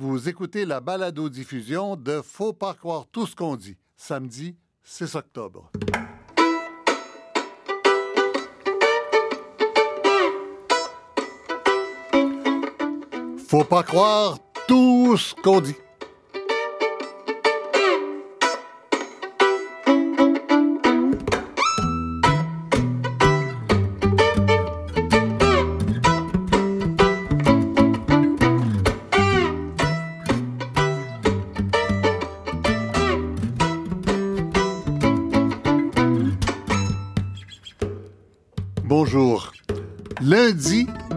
Vous écoutez la balado-diffusion de Faut pas croire tout ce qu'on dit, samedi 6 octobre. Faut pas croire tout ce qu'on dit.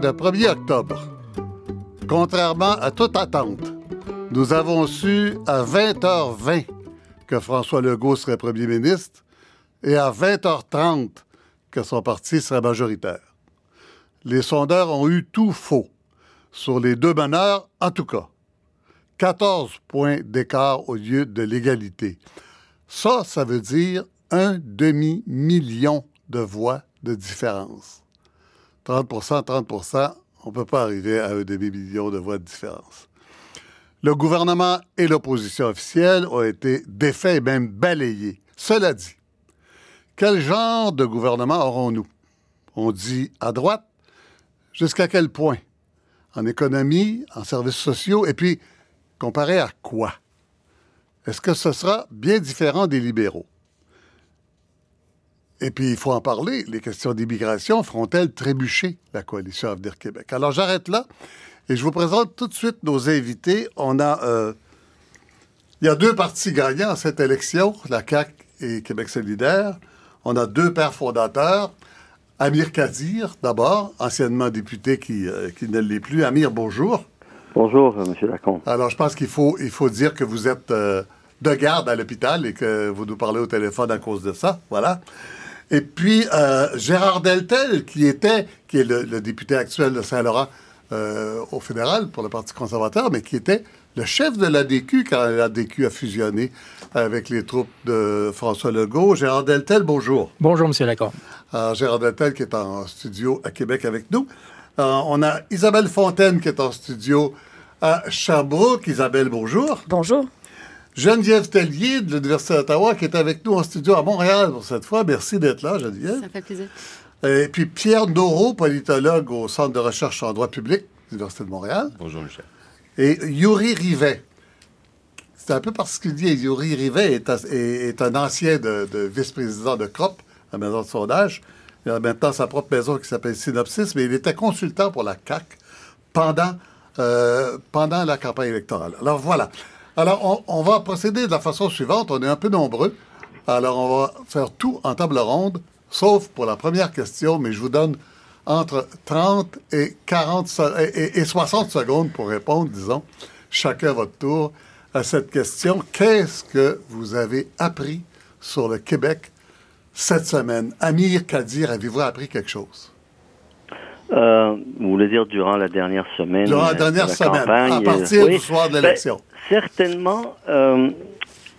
Le 1er octobre. Contrairement à toute attente, nous avons su à 20h20 que François Legault serait premier ministre et à 20h30 que son parti serait majoritaire. Les sondeurs ont eu tout faux, sur les deux meneurs en tout cas. 14 points d'écart au lieu de l'égalité. Ça, ça veut dire un demi-million de voix de différence. 30% 30% on ne peut pas arriver à un demi-million de voix de différence. Le gouvernement et l'opposition officielle ont été défaits et même balayés. Cela dit, quel genre de gouvernement aurons-nous? On dit à droite, jusqu'à quel point? En économie, en services sociaux, et puis comparé à quoi? Est-ce que ce sera bien différent des libéraux? Et puis, il faut en parler. Les questions d'immigration feront-elles trébucher la coalition Avenir Québec? Alors, j'arrête là et je vous présente tout de suite nos invités. On a... Euh, il y a deux partis gagnants à cette élection, la CAQ et Québec solidaire. On a deux pères fondateurs. Amir Kadir, d'abord, anciennement député qui, euh, qui ne l'est plus. Amir, bonjour. Bonjour, euh, M. Lacombe. Alors, je pense qu'il faut, il faut dire que vous êtes de garde à l'hôpital et que vous nous parlez au téléphone à cause de ça. Voilà. Et puis euh, Gérard Deltel, qui était, qui est le, député actuel de Saint-Laurent euh, au fédéral pour le Parti conservateur, mais qui était le chef de l'ADQ quand l'ADQ a fusionné avec les troupes de François Legault. Gérard Deltel, bonjour. Bonjour, Monsieur Lacombe. Alors, Gérard Deltel qui est en studio à Québec avec nous. Euh, on a Isabelle Fontaine qui est en studio à Sherbrooke. Isabelle, bonjour. Bonjour. Geneviève Tellier de l'Université d'Ottawa qui est avec nous en studio à Montréal pour cette fois. Merci d'être là, Geneviève. Ça fait plaisir. Et puis Pierre Noro, politologue au Centre de recherche en droit public de l'Université de Montréal. Bonjour, Michel. Et Yuri Rivet. C'est un peu particulier. Yuri Rivet est, un ancien de, vice-président de CROP, la maison de sondage. Il a maintenant sa propre maison qui s'appelle Synopsis, mais il était consultant pour la CAC pendant, euh, pendant la campagne électorale. Alors voilà. Alors, on, va procéder de la façon suivante. On est un peu nombreux. Alors, on va faire tout en table ronde, sauf pour la première question, mais je vous donne entre 30 et 40 et, 60 secondes pour répondre, disons, chacun votre tour à cette question. Qu'est-ce que vous avez appris sur le Québec cette semaine? Amir Kadir, avez-vous appris quelque chose? Euh, vous voulez dire durant la dernière semaine? Durant la dernière semaine, à partir du soir de l'élection. Certainement euh,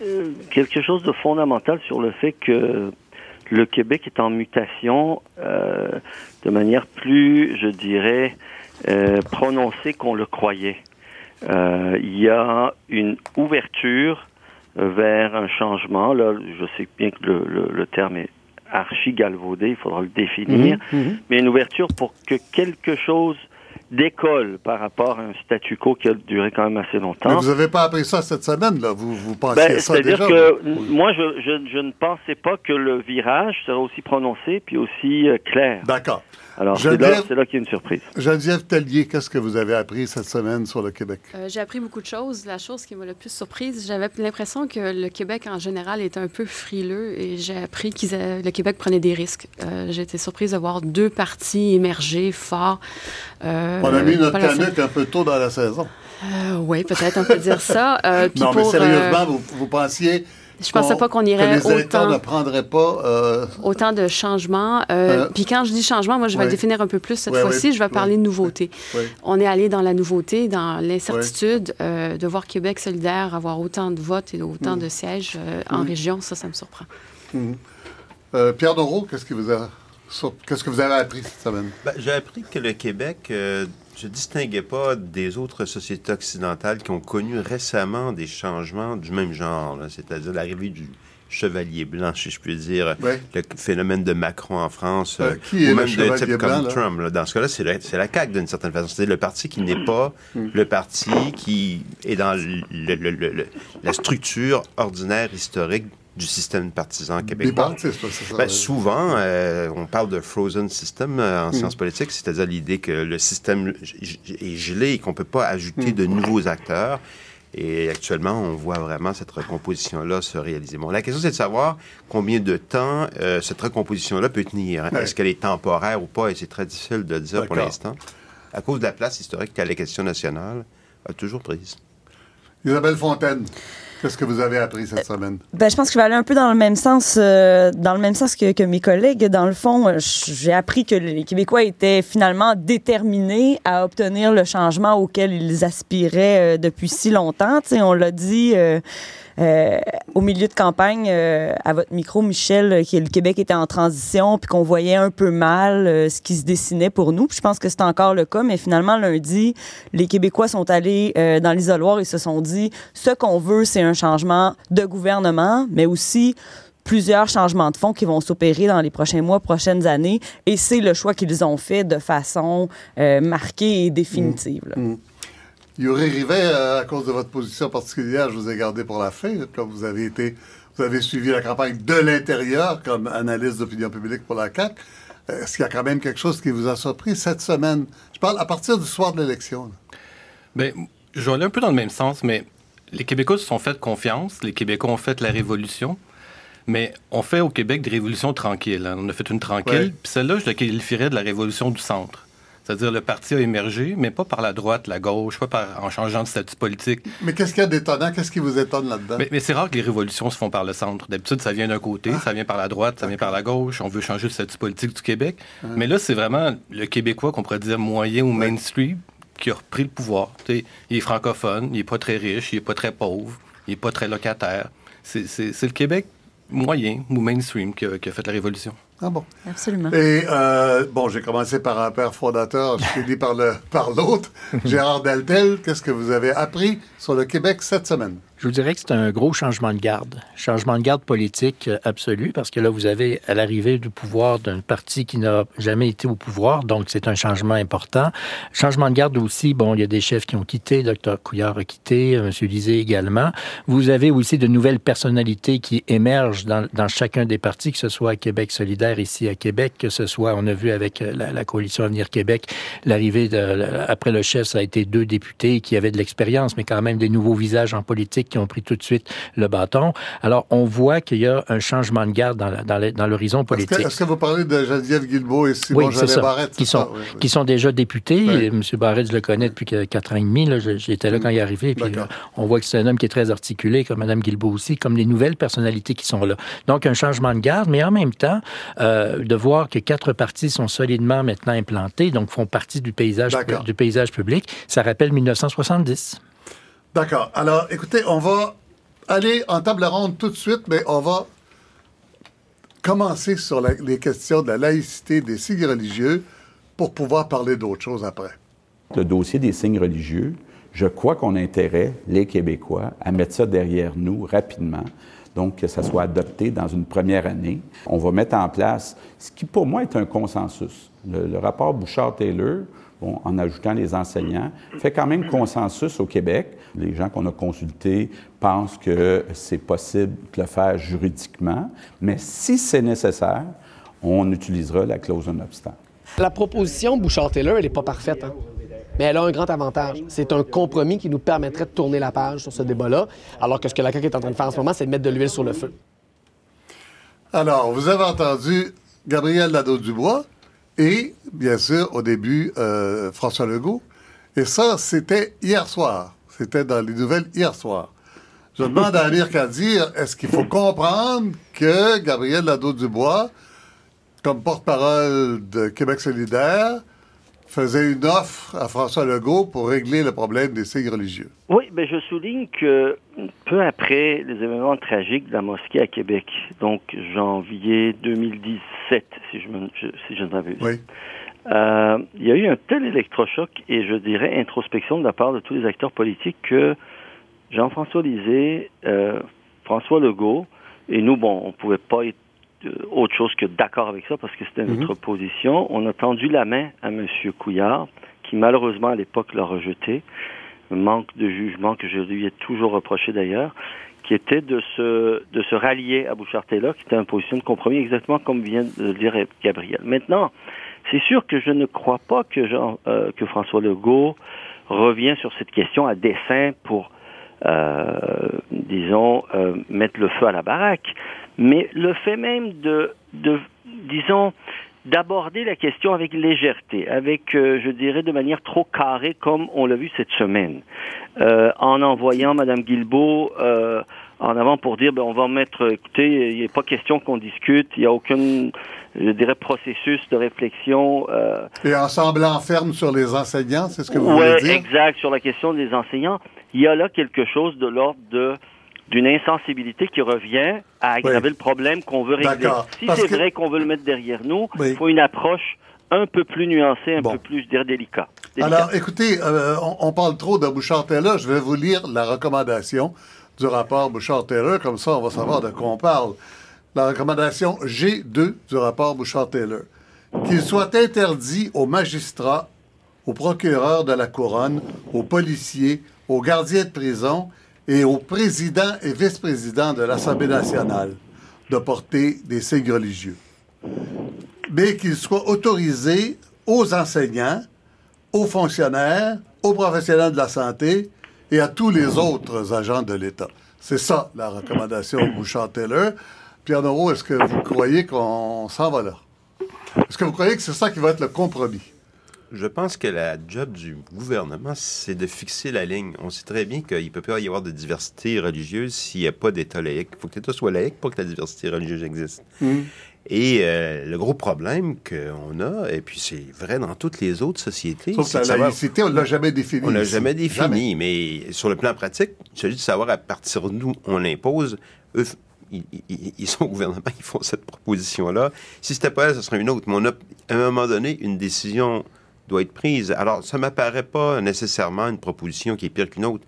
euh, quelque chose de fondamental sur le fait que le Québec est en mutation euh, de manière plus, je dirais, prononcée qu'on le croyait. il y a une ouverture vers un changement. Là, je sais bien que le, terme est archi galvaudé, il faudra le définir, mhm, mhm. mais une ouverture pour que quelque chose d'école par rapport à un statu quo qui a duré quand même assez longtemps. Mais vous n'avez pas appris ça cette semaine, là? Vous, vous pensiez ben, ça déjà? C'est-à-dire que moi, je, je, je, ne pensais pas que le virage serait aussi prononcé puis aussi euh, clair. D'accord. Alors, c'est là, là qu'il y a une surprise. Geneviève Tellier, qu'est-ce que vous avez appris cette semaine sur le Québec? Euh, j'ai appris beaucoup de choses. La chose qui m'a le plus surprise, j'avais l'impression que le Québec, en général, était un peu frileux et j'ai appris que le Québec prenait des risques. Euh, j'ai été surprise de voir deux partis émerger forts. Euh, On a mis notre canuc un peu tôt dans la saison. oui, peut-être on peut dire ça. non, mais sérieusement, vous, vous pensiez je pensais pas qu'on irait que les électeurs ne prendraient pas euh, autant de changements. Euh, euh, puis quand je dis changement, moi je vais le définir un peu plus cette fois-ci. je vais parler de nouveauté. On est allé dans la nouveauté, dans l'incertitude de voir Québec solidaire avoir autant de votes et autant mm. de sièges en mm. région. Ça, ça me surprend. Mm. Pierre Doro, qu'est-ce que vous a Qu'est-ce que vous avez appris cette semaine? Ben, j'ai appris que le Québec je distinguais pas des autres sociétés occidentales qui ont connu récemment des changements du même genre, c'est-à-dire l'arrivée du chevalier blanc, si je puis dire, le phénomène de Macron en France, euh, ou même de type comme Trump. Dans ce cas-là, c'est la, CAQ d'une certaine façon. C'est le parti qui n'est pas mm. le parti qui est dans la structure ordinaire historique du système partisan québécois. Ben, souvent, euh, on parle de frozen system euh, en mm. sciences politiques, c'est-à-dire l'idée que le système est gelé et qu'on ne peut pas ajouter mm. de nouveaux acteurs. Et actuellement, on voit vraiment cette recomposition-là se réaliser. Bon, la question, c'est de savoir combien de temps euh, cette recomposition-là peut tenir. Est-ce qu'elle est temporaire ou pas? Et c'est très difficile de le dire pour l'instant. À cause de la place historique qu'a la question nationale, a toujours prise. Isabelle Fontaine. Qu'est-ce que vous avez appris cette semaine? Ben, je pense que je vais aller un peu dans le même sens, euh, dans le même sens que, mes collègues. Dans le fond, euh, j'ai appris que les Québécois étaient finalement déterminés à obtenir le changement auquel ils aspiraient euh, depuis si longtemps. on l'a dit. Euh, au milieu de campagne, euh, à votre micro, Michel, euh, que le Québec était en transition, puis qu'on voyait un peu mal ce qui se dessinait pour nous. je pense que c'est encore le cas, mais finalement, lundi, les Québécois sont allés dans l'isoloir et se sont dit, ce qu'on veut, c'est un changement de gouvernement, mais aussi plusieurs changements de fonds qui vont s'opérer dans les prochains mois, prochaines années. Et c'est le choix qu'ils ont fait de façon marquée et définitive. Yuri Rivet, euh, à cause de votre position particulière, je vous ai gardé pour la fin, comme vous avez été, vous avez suivi la campagne de l'intérieur comme analyste d'opinion publique pour la CAQ. Euh, est-ce qu'il y a quand même quelque chose qui vous a surpris cette semaine? Je parle à partir du soir de l'élection. Bien, je vais aller un peu dans le même sens, mais les Québécois se sont fait confiance, les Québécois ont fait la révolution, mais on fait au Québec des révolutions tranquilles. Hein. On a fait une tranquille, puis celle-là, je la qualifierais de la révolution du centre. C'est-à-dire le parti a émergé, mais pas par la droite, la gauche, pas par, en changeant de statut politique. Mais qu'est-ce qu'il y a d'étonnant? Qu'est-ce qui vous étonne là-dedans? Mais, c'est rare que les révolutions se font par le centre. D'habitude, ça vient d'un côté, ah. ça vient par la droite, ça vient par la gauche. On veut changer le statut politique du Québec. Ah. Mais là, c'est vraiment le Québécois qu'on pourrait dire moyen ou mainstream qui a repris le pouvoir. il est francophone, il est pas très riche, il est pas très pauvre, il est pas très locataire. C'est le Québec moyen ou mainstream qui a fait la révolution. Ah bon. Absolument. Et euh, bon, j'ai commencé par un père fondateur, je finis par l'autre. Gérard Deltel, qu'est-ce que vous avez appris sur le Québec cette semaine? Je vous dirais que c'est un gros changement de garde. Changement de garde politique euh, absolu, parce que là, vous avez à l'arrivée du pouvoir d'un parti qui n'a jamais été au pouvoir, donc c'est un changement important. Changement de garde aussi, bon, il y a des chefs qui ont quitté, Dr Couillard a quitté, euh, M. Lisée également. Vous avez aussi de nouvelles personnalités qui émergent dans, chacun des partis, que ce soit à Québec solidaire ici à Québec, que ce soit, on a vu avec euh, la, la coalition Avenir Québec, l'arrivée après le chef, ça a été deux députés qui avaient de l'expérience, mais quand même des nouveaux visages en politique qui ont pris tout de suite le bâton. Alors, on voit qu'il y a un changement de garde dans, l'horizon politique. Est-ce que, vous parlez de Geneviève Guilbeault et Simon oui, Barrette? Qui sont, qui sont déjà députés. M. Barrette, je le connais depuis quatre ans et demi. J'étais là quand il est arrivé. Puis, euh, on voit que c'est un homme qui est très articulé, comme Mme Guilbeault aussi, comme les nouvelles personnalités qui sont là. Donc, un changement de garde, mais en même temps, euh, de voir que quatre partis sont solidement maintenant implantés, donc font partie du paysage, du paysage public, ça rappelle 1970. D'accord. Alors, écoutez, on va aller en table ronde tout de suite, mais on va commencer sur les questions de la laïcité des signes religieux pour pouvoir parler d'autres choses après. Le dossier des signes religieux, je crois qu'on a intérêt, les Québécois, à mettre ça derrière nous rapidement. Donc, que ça soit adopté dans une première année. On va mettre en place ce qui, pour moi, est un consensus. Le, le rapport Bouchard-Taylor, en ajoutant les enseignants, fait quand même consensus au Québec. Les gens qu'on a consultés pensent que c'est possible de le faire juridiquement, mais si c'est nécessaire, on utilisera la clause non obstant. La proposition Bouchard-Taylor, elle n'est pas parfaite. Hein. Mais elle a un grand avantage. C'est un compromis qui nous permettrait de tourner la page sur ce débat-là, alors que ce que la CAQ est en train de faire en ce moment, c'est de mettre de l'huile sur le feu. Alors, vous avez entendu Gabriel Lado-Dubois, et, bien sûr, au début, euh, François Legault. Et ça, c'était hier soir. C'était dans les nouvelles hier soir. Je demande à Amir Kadir, est-ce qu'il faut comprendre que Gabriel Lado-Dubois, comme porte-parole de Québec solidaire, faisait une offre à François Legault pour régler le problème des signes religieux. Oui, mais je souligne que peu après les événements tragiques de la mosquée à Québec, donc janvier 2017, si je, me, si je ne m'abuse, Euh, il y a eu un tel électrochoc et je dirais introspection de la part de tous les acteurs politiques que Jean-François Lisée, euh, François Legault, et nous, bon, on pouvait pas être autre chose que d'accord avec ça parce que c'était mhm. notre position. On a tendu la main à M. Couillard, qui malheureusement à l'époque l'a rejeté. manque de jugement que je lui ai toujours reproché d'ailleurs, qui était de se, de se rallier à Bouchard-Taylor, qui était en position de compromis, exactement comme vient de le dire Gabriel. Maintenant, c'est sûr que je ne crois pas que, Jean, euh, que François Legault revient sur cette question à dessein pour, disons, euh, mettre le feu à la baraque. Mais le fait même de, de disons, d'aborder la question avec légèreté, avec, euh, je dirais, de manière trop carrée, comme on l'a vu cette semaine, euh, en envoyant Mme Guilbeault euh, en avant pour dire, ben, on va mettre, écoutez, il n'est pas question qu'on discute, il n'y a aucun, je dirais, processus de réflexion. Et en semblant ferme sur les enseignants, c'est ce que vous voulez dire? Oui, exact, sur la question des enseignants. Il y a là quelque chose de l'ordre de d'une insensibilité qui revient à aggraver le problème qu'on veut régler. Si c'est vrai qu'on veut le mettre derrière nous, il faut une approche un peu plus nuancée, un peu plus, je dirais, délicat. Alors, écoutez, euh, on, parle trop de Bouchard-Taylor. Je vais vous lire la recommandation du rapport Bouchard-Taylor. Comme ça, on va savoir de quoi on parle. La recommandation G2 du rapport Bouchard-Taylor. Qu'il soit interdit aux magistrats, aux procureurs de la couronne, aux policiers, aux gardiens de prison et au président et vice-président de l'Assemblée nationale de porter des signes religieux, mais qu'il soit autorisé aux enseignants, aux fonctionnaires, aux professionnels de la santé et à tous les autres agents de l'État. C'est ça la recommandation Bouchard-Taylor. Pierre Noro, est-ce que vous croyez qu'on s'en va là? Est-ce que vous croyez que c'est ça qui va être le compromis? Je pense que la job du gouvernement, c'est de fixer la ligne. On sait très bien qu'il ne peut pas y avoir de diversité religieuse s'il n'y a pas d'État laïque. Il faut que l'État soit laïque pour que la diversité religieuse existe. Mm. Et euh, le gros problème qu'on a, et puis c'est vrai dans toutes les autres sociétés... Sauf que la laïcité, on ne l'a jamais défini. On ne l'a jamais défini, mais sur le plan pratique, il s'agit de savoir à partir d'où on l'impose. Eux, ils, sont au gouvernement, ils font cette proposition-là. Si c'était pas elle, ce serait une autre. Mais on a, à un moment donné, une décision doit être prise. Alors, ça ne m'apparaît pas nécessairement une proposition qui est pire qu'une autre.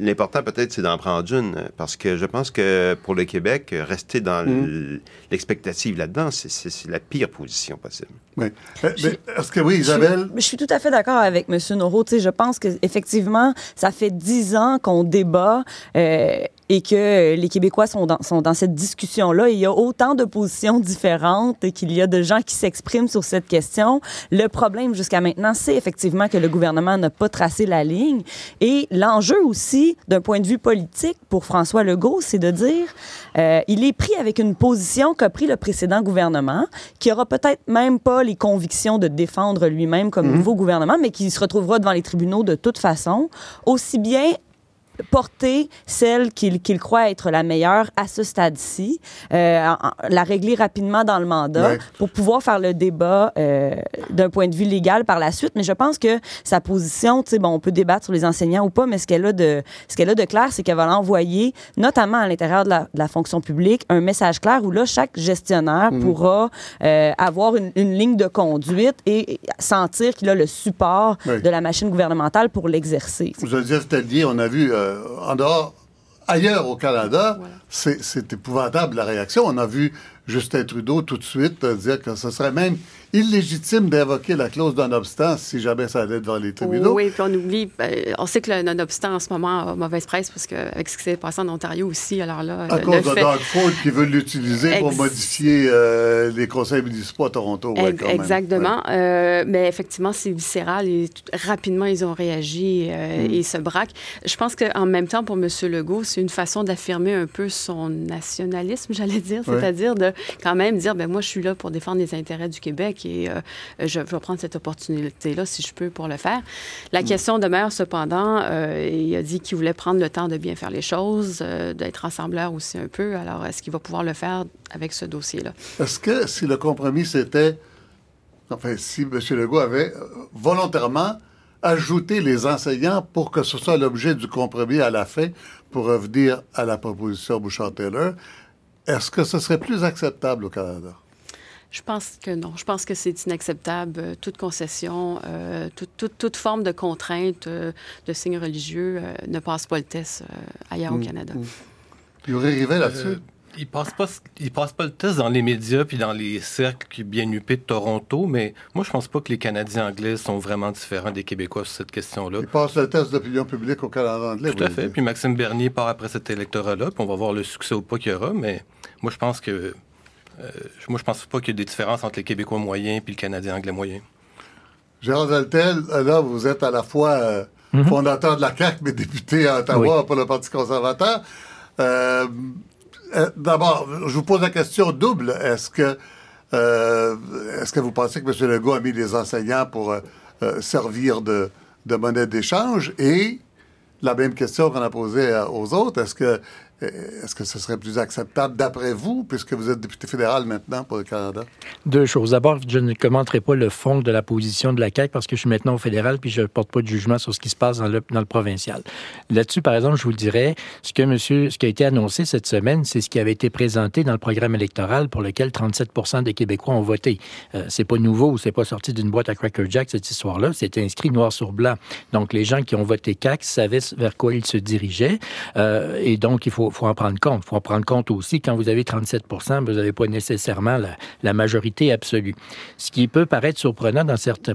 L'important, peut-être, c'est d'en prendre une, parce que je pense que pour le Québec, rester dans mm. l'expectative là-dedans, c'est la pire position possible. Oui. Est-ce que oui, Isabelle? Je, suis tout à fait d'accord avec M. Noro. je pense qu'effectivement, ça fait dix ans qu'on débat euh, et que les Québécois sont dans, sont dans cette discussion-là. Il y a autant de positions différentes et qu'il y a de gens qui s'expriment sur cette question. Le problème jusqu'à maintenant, c'est effectivement que le gouvernement n'a pas tracé la ligne. Et l'enjeu aussi, d'un point de vue politique, pour François Legault, c'est de dire, euh, il est pris avec une position qu'a pris le précédent gouvernement, qui aura peut-être même pas les convictions de défendre lui-même comme mhm. nouveau gouvernement, mais qui se retrouvera devant les tribunaux de toute façon, aussi bien porter celle qu'il croit être la meilleure à ce stade-ci, euh, la régler rapidement dans le mandat pour pouvoir faire le débat euh, d'un point de vue légal par la suite. Mais je pense que sa position, tu sais, bon, on peut débattre sur les enseignants ou pas, mais ce qu'elle a de ce qu'elle a de clair, c'est qu'elle va l'envoyer, notamment à l'intérieur de, la, fonction publique, un message clair où là, chaque gestionnaire mm. pourra euh, avoir une, ligne de conduite et sentir qu'il a le support de la machine gouvernementale pour l'exercer. Joseph Tellier, on a vu euh, en dehors, ailleurs au Canada, c'est épouvantable la réaction. On a vu Justin Trudeau tout de suite dire que ce serait même illégitime d'invoquer la clause non-obstant si jamais ça allait devant les tribunaux. Oui, puis on oublie, ben, on sait que le non-obstant en ce moment a mauvaise presse parce qu'avec ce qui s'est passé en Ontario aussi, alors là. À cause de Doug Ford qui veut l'utiliser pour modifier euh, les conseils municipaux à Toronto. Exactement. Euh, mais effectivement, c'est viscéral et rapidement, ils ont réagi euh, mm. et se braquent. Je pense qu'en même temps, pour M. Legault, c'est une façon d'affirmer un peu son nationalisme, j'allais dire, c'est-à-dire de quand même dire, ben moi, je suis là pour défendre les intérêts du Québec et euh, je vais prendre cette opportunité-là si je peux pour le faire. La mm. question demeure cependant, euh, il a dit qu'il voulait prendre le temps de bien faire les choses, euh, d'être rassembleur aussi un peu. Alors, est-ce qu'il va pouvoir le faire avec ce dossier-là? Est-ce que si le compromis c'était, enfin, si M. Legault avait volontairement ajouté les enseignants pour que ce soit l'objet du compromis à la fin pour revenir à la proposition Bouchard-Taylor, est-ce que ce serait plus acceptable au Canada? Je pense que non. Je pense que c'est inacceptable. Euh, toute concession, euh, toute, forme de contrainte euh, de signes religieux ne passe pas le test ailleurs au mm, Canada. Mm. Il y aurait arrivé là-dessus? Il passe pas il passe pas le test dans les médias puis dans les cercles bien huppés de Toronto, mais moi je pense pas que les Canadiens anglais sont vraiment différents des Québécois sur cette question-là. Il passe le test d'opinion publique au Canada anglais. Tout à fait. Puis Maxime Bernier part après cet électorat-là, puis on va voir le succès ou pas qu'il y aura, mais moi je pense que euh, moi, je pense pas qu'il y ait des différences entre les Québécois moyens et le Canadien anglais moyen. Gérard Deltel, là, vous êtes à la fois euh, mhm. fondateur de la CAQ, mais député à Ottawa pour le Parti conservateur. Euh, d'abord, je vous pose la question double. Est-ce que, que vous pensez que M. Legault a mis les enseignants pour servir de, de monnaie d'échange? Et la même question qu'on a posée aux autres, est-ce que est-ce que ce serait plus acceptable d'après vous, puisque vous êtes député fédéral maintenant pour le Canada? Deux choses. D'abord, je ne commenterai pas le fond de la position de la CAQ parce que je suis maintenant au fédéral puis je ne porte pas de jugement sur ce qui se passe dans le, provincial. Là-dessus, par exemple, je vous dirais, ce que monsieur, ce qui a été annoncé cette semaine, c'est ce qui avait été présenté dans le programme électoral pour lequel 37% des Québécois ont voté. Euh, c'est pas nouveau, c'est pas sorti d'une boîte à Cracker Jack, cette histoire-là. C'était inscrit noir sur blanc. Donc, les gens qui ont voté CAQ savaient vers quoi ils se dirigeaient. Euh, et donc, il faut faut, en prendre compte. Il faut en prendre compte aussi, quand vous avez 37 vous n'avez pas nécessairement la, majorité absolue. Ce qui peut paraître surprenant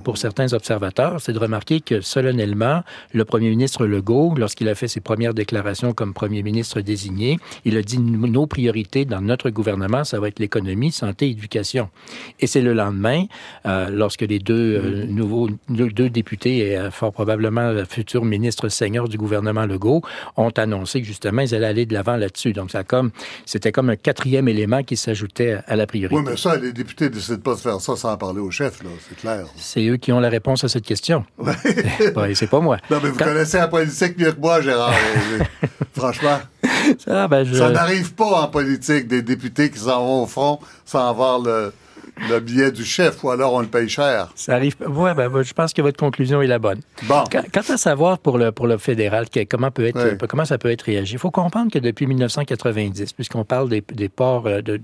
pour certains observateurs, c'est de remarquer que solennellement, le premier ministre Legault, lorsqu'il a fait ses premières déclarations comme premier ministre désigné, il a dit nos priorités dans notre gouvernement, ça va être l'économie, santé, éducation. Et c'est le lendemain, euh, lorsque les deux euh, nouveaux deux, députés et euh, fort probablement le futur ministre seigneur du gouvernement Legault ont annoncé que justement ils allaient aller de l'avant là-dessus. Donc, ça comme, c'était comme un quatrième élément qui s'ajoutait à la priorité. Oui, mais ça, les députés décident pas de faire ça sans en parler au chef, là, c'est clair. C'est eux qui ont la réponse à cette question. Oui. c'est pas moi. Non, mais vous connaissez la politique mieux que moi, Gérard. Franchement. Ça, ben, ça n'arrive pas en politique des députés qui s'en vont au front sans avoir le, le billet du chef ou alors on le paye cher. Ça arrive. Oui, ben, je pense que votre conclusion est la bonne. Bon. Quant à savoir pour le, pour le fédéral, comment, peut être, comment ça peut être réagi, il faut comprendre que depuis 1990, puisqu'on parle des, des ports, euh, de,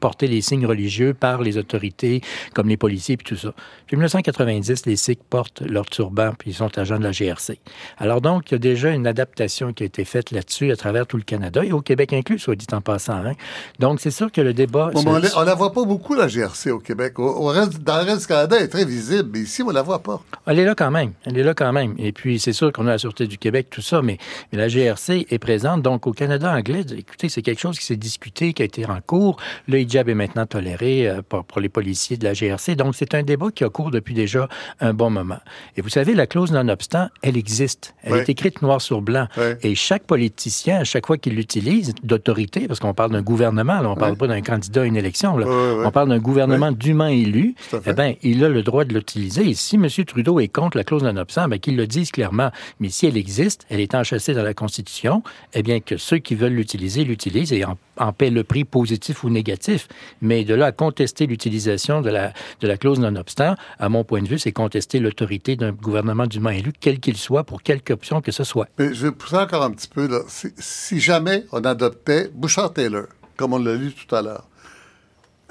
porter les signes religieux par les autorités, comme les policiers et tout ça. Depuis 1990, les Sikhs portent leur turban puis ils sont agents de la GRC. Alors donc, il y a déjà une adaptation qui a été faite là-dessus à travers tout le Canada et au Québec inclus, soit dit en passant. Hein. Donc, c'est sûr que le débat... on ne la voit pas beaucoup la GRC au Québec. Au, reste, dans le reste du Canada, elle est très visible, mais ici, on ne la voit pas. Elle est là quand même. Elle est là quand même. Et puis, c'est sûr qu'on a la Sûreté du Québec, tout ça, mais, mais, la GRC est présente. Donc, au Canada anglais, écoutez, c'est quelque chose qui s'est discuté, qui a été en cours. Le hijab est maintenant toléré euh, pour, les policiers de la GRC. Donc, c'est un débat qui a cours depuis déjà un bon moment. Et vous savez, la clause non-obstant, elle existe. Elle est écrite noir sur blanc. Et chaque politicien, à chaque fois qu'il l'utilise, d'autorité, parce qu'on parle d'un gouvernement, là, on ne parle pas d'un candidat à une élection, là, on parle d'un gouvernement dûment élu, eh ben, il a le droit de l'utiliser. Et si M. Trudeau est contre la clause non-obstant, ben, qu'il le dise clairement. Mais si elle existe, elle est enchâssée dans la Constitution, eh bien, que ceux qui veulent l'utiliser l'utilisent et en, paient le prix positif ou négatif. Mais de là à contester l'utilisation de la, de la clause non-obstant, à mon point de vue, c'est contester l'autorité d'un gouvernement dûment élu, quel qu'il soit, pour quelque option que ce soit. Mais je vais pousser encore un petit peu. Là. Si, si jamais on adoptait Bouchard-Taylor, comme on l'a lu tout à l'heure,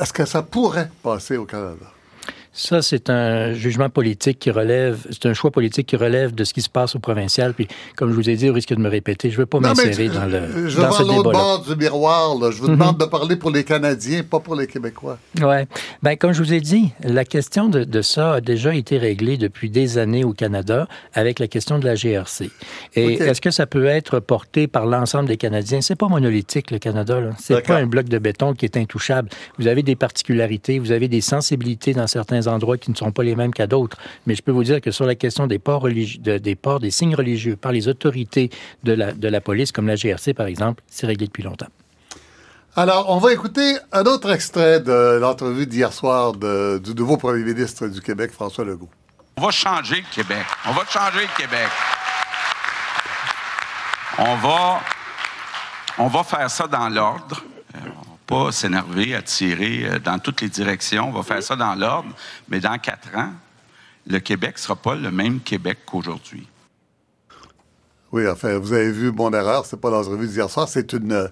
est-ce que ça pourrait passer au Canada? Ça, c'est un jugement politique qui relève, c'est un choix politique qui relève de ce qui se passe au provincial. Puis, comme je vous ai dit, au risque de me répéter, je ne veux pas m'insérer dans le. Je veux voir l'autre bord du miroir. Là. Je vous demande mhm. de parler pour les Canadiens, pas pour les Québécois. Oui. Bien, comme je vous ai dit, la question de, de, ça a déjà été réglée depuis des années au Canada avec la question de la GRC. Et est-ce que ça peut être porté par l'ensemble des Canadiens? C'est pas monolithique, le Canada. C'est pas un bloc de béton qui est intouchable. Vous avez des particularités, vous avez des sensibilités dans certains endroits qui ne sont pas les mêmes qu'à d'autres. Mais je peux vous dire que sur la question des ports, des, ports des signes religieux par les autorités de la, de la police, comme la GRC par exemple, c'est réglé depuis longtemps. Alors, on va écouter un autre extrait de l'entrevue d'hier soir du nouveau premier ministre du Québec, François Legault. On va changer le Québec. On va changer le Québec. On va, on va faire ça dans l'ordre pas s'énerver, à tirer euh, dans toutes les directions. On va faire ça dans l'ordre. Mais dans quatre ans, le Québec ne sera pas le même Québec qu'aujourd'hui. Oui, enfin, vous avez vu mon erreur, c'est pas dans la revue d'hier soir, c'est une,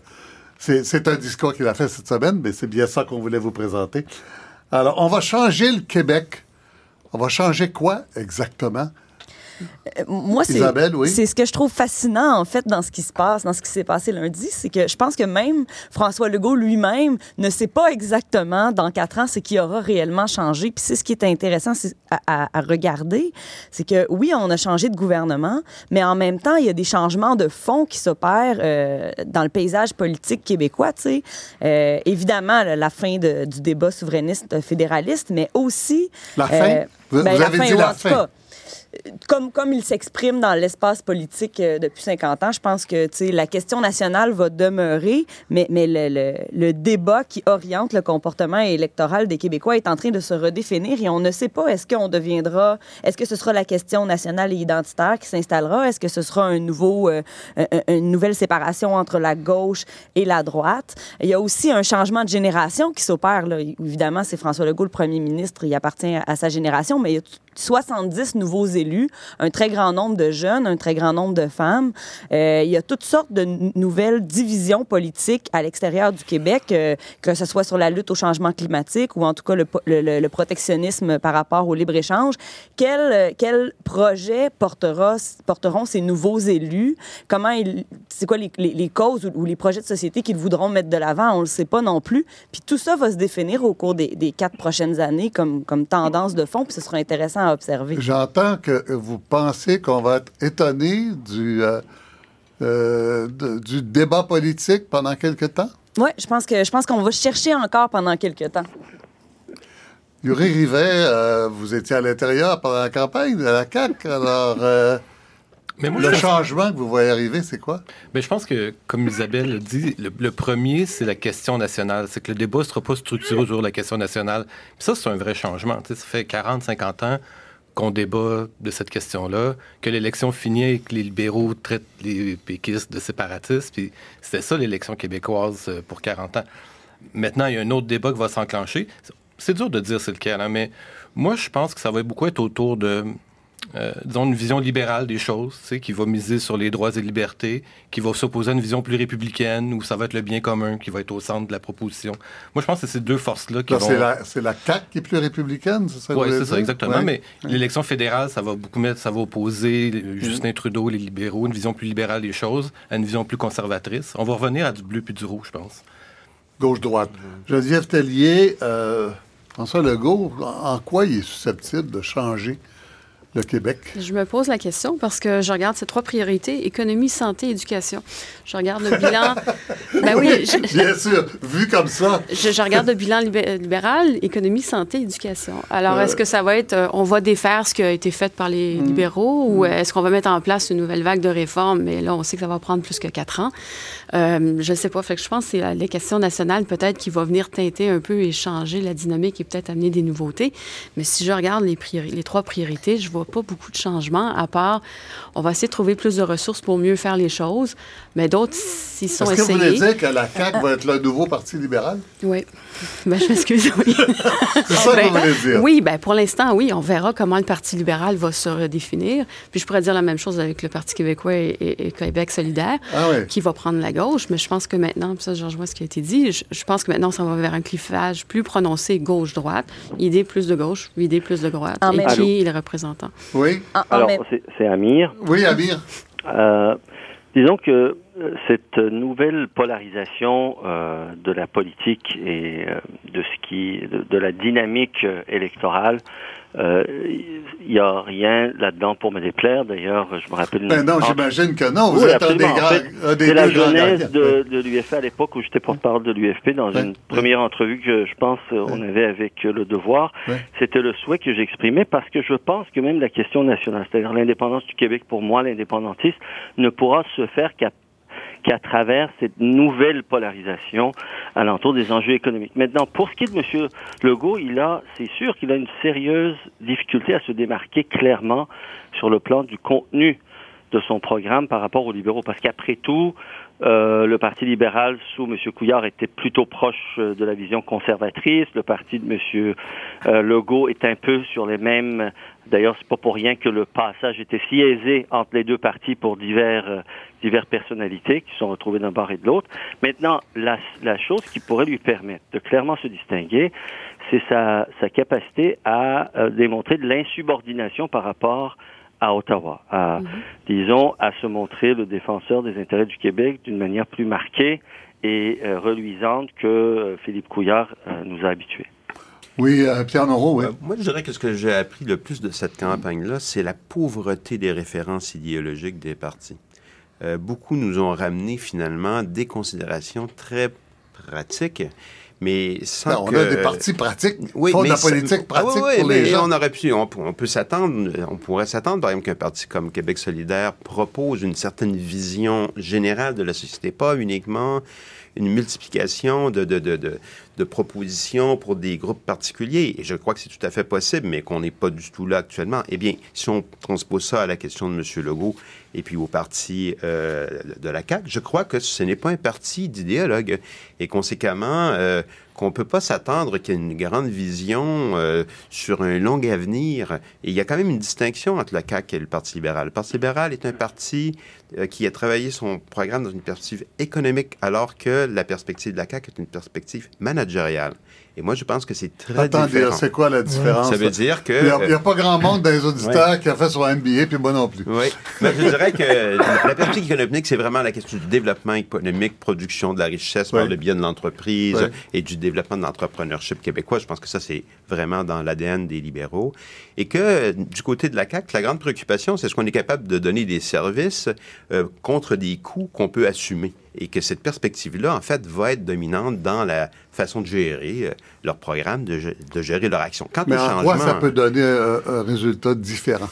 C'est un discours qu'il a fait cette semaine, mais c'est bien ça qu'on voulait vous présenter. Alors, on va changer le Québec. On va changer quoi exactement? Euh, moi, c'est ce que je trouve fascinant, en fait, dans ce qui se passe, dans ce qui s'est passé lundi, c'est que je pense que même François Legault lui-même ne sait pas exactement dans quatre ans ce qui aura réellement changé. Puis c'est ce qui est intéressant à, regarder, c'est que oui, on a changé de gouvernement, mais en même temps, il y a des changements de fond qui s'opèrent euh, dans le paysage politique québécois. Tu sais, euh, évidemment, la fin du débat souverainiste fédéraliste, mais aussi la fin? vous, ben, avez dit la fin comme, comme il s'exprime dans l'espace politique euh, depuis 50 ans, je pense que la question nationale va demeurer, mais, le, débat qui oriente le comportement électoral des Québécois est en train de se redéfinir et on ne sait pas est-ce qu'on deviendra, est-ce que ce sera la question nationale et identitaire qui s'installera, est-ce que ce sera euh, une nouvelle séparation entre la gauche et la droite? Il y a aussi un changement de génération qui s'opère. Évidemment, c'est François Legault, le premier ministre, il appartient à sa génération, mais il y a 70 nouveaux élus, un très grand nombre de jeunes, un très grand nombre de femmes. Euh, il y a toutes sortes de nouvelles divisions politiques à l'extérieur du Québec, euh, que ce soit sur la lutte au changement climatique ou en tout cas le, protectionnisme par rapport au libre-échange. Quel, quel projet porteront ces nouveaux élus? Comment c'est quoi les, causes ou, les projets de société qu'ils voudront mettre de l'avant? On ne le sait pas non plus. Puis tout ça va se définir au cours des, des quatre prochaines années comme, comme tendance de fond, puis ce sera intéressant observer. J'entends que vous pensez qu'on va être étonné du, euh, euh, du débat politique pendant quelque temps? Oui, je pense que je pense qu'on va chercher encore pendant quelque temps. Yuri Rivet, euh, vous étiez à l'intérieur pendant la campagne de la CAQ, alors mais le changement que vous voyez arriver, c'est quoi? Mais je pense que, comme Isabelle le dit, le, premier, c'est la question nationale. C'est que le débat ne sera pas structuré autour de la question nationale. Puis ça, c'est un vrai changement. ça fait 40, 50 ans qu'on débat de cette question-là, que l'élection finit et que les libéraux traitent les péquistes de séparatistes. Puis c'était ça l'élection québécoise euh, pour 40 ans. Maintenant, il y a un autre débat qui va s'enclencher. C'est dur de dire c'est lequel, hein, mais moi, je pense que ça va beaucoup être autour de euh, disons, une vision libérale des choses, qui va miser sur les droits et libertés, qui va s'opposer à une vision plus républicaine, où ça va être le bien commun qui va être au centre de la proposition. Moi, je pense que c'est ces deux forces-là qui vont... C'est la, la CAQ qui est plus républicaine, c'est ça? Oui, c'est ça, exactement. Mais l'élection fédérale, ça va beaucoup mettre, ça va opposer Justin Trudeau, les libéraux, une vision plus libérale des choses, à une vision plus conservatrice. On va revenir à du bleu puis du rouge, je pense. Gauche-droite. Geneviève Tellier, euh, François Legault, en quoi il est susceptible de changer? Le Québec? Je me pose la question parce que je regarde ces trois priorités, économie, santé, éducation. Je regarde le bilan... ben oui, bien sûr, vu comme ça. Je, regarde le bilan libéral, économie, santé, éducation. Alors, est-ce que ça va être... Euh, on va défaire ce qui a été fait par les mm. libéraux ou mm. est-ce qu'on va mettre en place une nouvelle vague de réformes? Mais là, on sait que ça va prendre plus que quatre ans. Euh, je ne sais pas. Fait que je pense que c'est les questions nationales peut-être qui vont venir teinter un peu et changer la dynamique et peut-être amener des nouveautés. Mais si je regarde les, les trois priorités, je vois pas beaucoup de changements, à part on va essayer de trouver plus de ressources pour mieux faire les choses. Mais d'autres, s'ils sont essayés... Est-ce que vous voulez dire que la CAQ va être le nouveau Parti libéral? Oui. Ben, je m'excuse, oui. C'est ça que vous voulez dire? Oui, ben, pour l'instant, oui. On verra comment le Parti libéral va se redéfinir. Puis je pourrais dire la même chose avec le Parti québécois et, Québec solidaire, ah qui va prendre la gauche. Mais je pense que maintenant, ça, je rejoins ce qui a été dit, je, pense que maintenant, ça va vers un clivage plus prononcé gauche-droite, idée plus de gauche, idée plus de droite. et qui est le représentant? Oui. Alors, c'est Amir. Oui, Amir. Euh, disons que euh, cette nouvelle polarisation euh, de la politique et de ce qui de la dynamique électorale il euh, n'y a rien là-dedans pour me déplaire. D'ailleurs, je me rappelle... Ben non, j'imagine que non. Vous êtes un des grands... C'est la genèse de, de l'UFP à l'époque où j'étais porte-parole de l'UFP dans une première entrevue que je pense on avait avec Le Devoir. C'était le souhait que j'exprimais parce que je pense que même la question nationale, c'est-à-dire l'indépendance du Québec, pour moi, l'indépendantisme, ne pourra se faire qu'à qu'à travers cette nouvelle polarisation alentour des enjeux économiques. Maintenant, pour ce qui est de M. Legault, il a, c'est sûr qu'il a une sérieuse difficulté à se démarquer clairement sur le plan du contenu de son programme par rapport aux libéraux. Parce qu'après tout, euh, le Parti libéral sous M. Couillard était plutôt proche euh, de la vision conservatrice. Le parti de M. Euh, Legault est un peu sur les mêmes. D'ailleurs, c'est pas pour rien que le passage était si aisé entre les deux partis pour divers, diverses personnalités qui sont retrouvées d'un bord et de l'autre. Maintenant, la, la chose qui pourrait lui permettre de clairement se distinguer, c'est sa, sa capacité à démontrer de l'insubordination par rapport Ottawa, à, mhm. disons, à se montrer le défenseur des intérêts du Québec d'une manière plus marquée et euh, reluisante que euh, Philippe Couillard euh, nous a habitués. Oui, Pierre Noro, oui. moi, je dirais que ce que j'ai appris le plus de cette campagne-là, c'est la pauvreté des références idéologiques des partis. beaucoup nous ont ramené finalement des considérations très pratiques mais sans on a des partis pratiques, oui, font de la politique ah pratique oui, pour les gens. On aurait pu, on, peut s'attendre, on pourrait s'attendre, par exemple, qu'un parti comme Québec solidaire propose une certaine vision générale de la société, pas uniquement une multiplication de, de, de, de, propositions pour des groupes particuliers. Et je crois que c'est tout à fait possible, mais qu'on n'est pas du tout là actuellement. Eh bien, si on transpose ça à la question de M. Legault et puis au parti euh, de la CAQ, je crois que ce n'est pas un parti d'idéologue. Et conséquemment, euh, qu'on ne peut pas s'attendre qu'il y ait une grande vision euh, sur un long avenir. Et il y a quand même une distinction entre la CAQ et le Parti libéral. Le Parti libéral est un parti euh, qui a travaillé son programme dans une perspective économique, alors que la perspective de la CAQ est une perspective managériale. Et moi, je pense que c'est très Attendez, c'est quoi la différence? Ça veut dire que... Il n'y a, pas grand monde dans les auditeurs qui a fait son MBA, puis moi non plus. Oui, mais je dirais que la perspective économique, c'est vraiment la question du développement économique, production de la richesse par le biais de l'entreprise et du développement de l'entrepreneurship québécois. Je pense que ça, c'est vraiment dans l'ADN des libéraux. Et que du côté de la CAQ, la grande préoccupation, c'est ce qu'on est capable de donner des services euh, contre des coûts qu'on peut assumer et que cette perspective-là, en fait, va être dominante dans la façon de gérer euh, leur programme, de, gérer leur action. Quant Mais en quoi ça peut donner un résultat différent?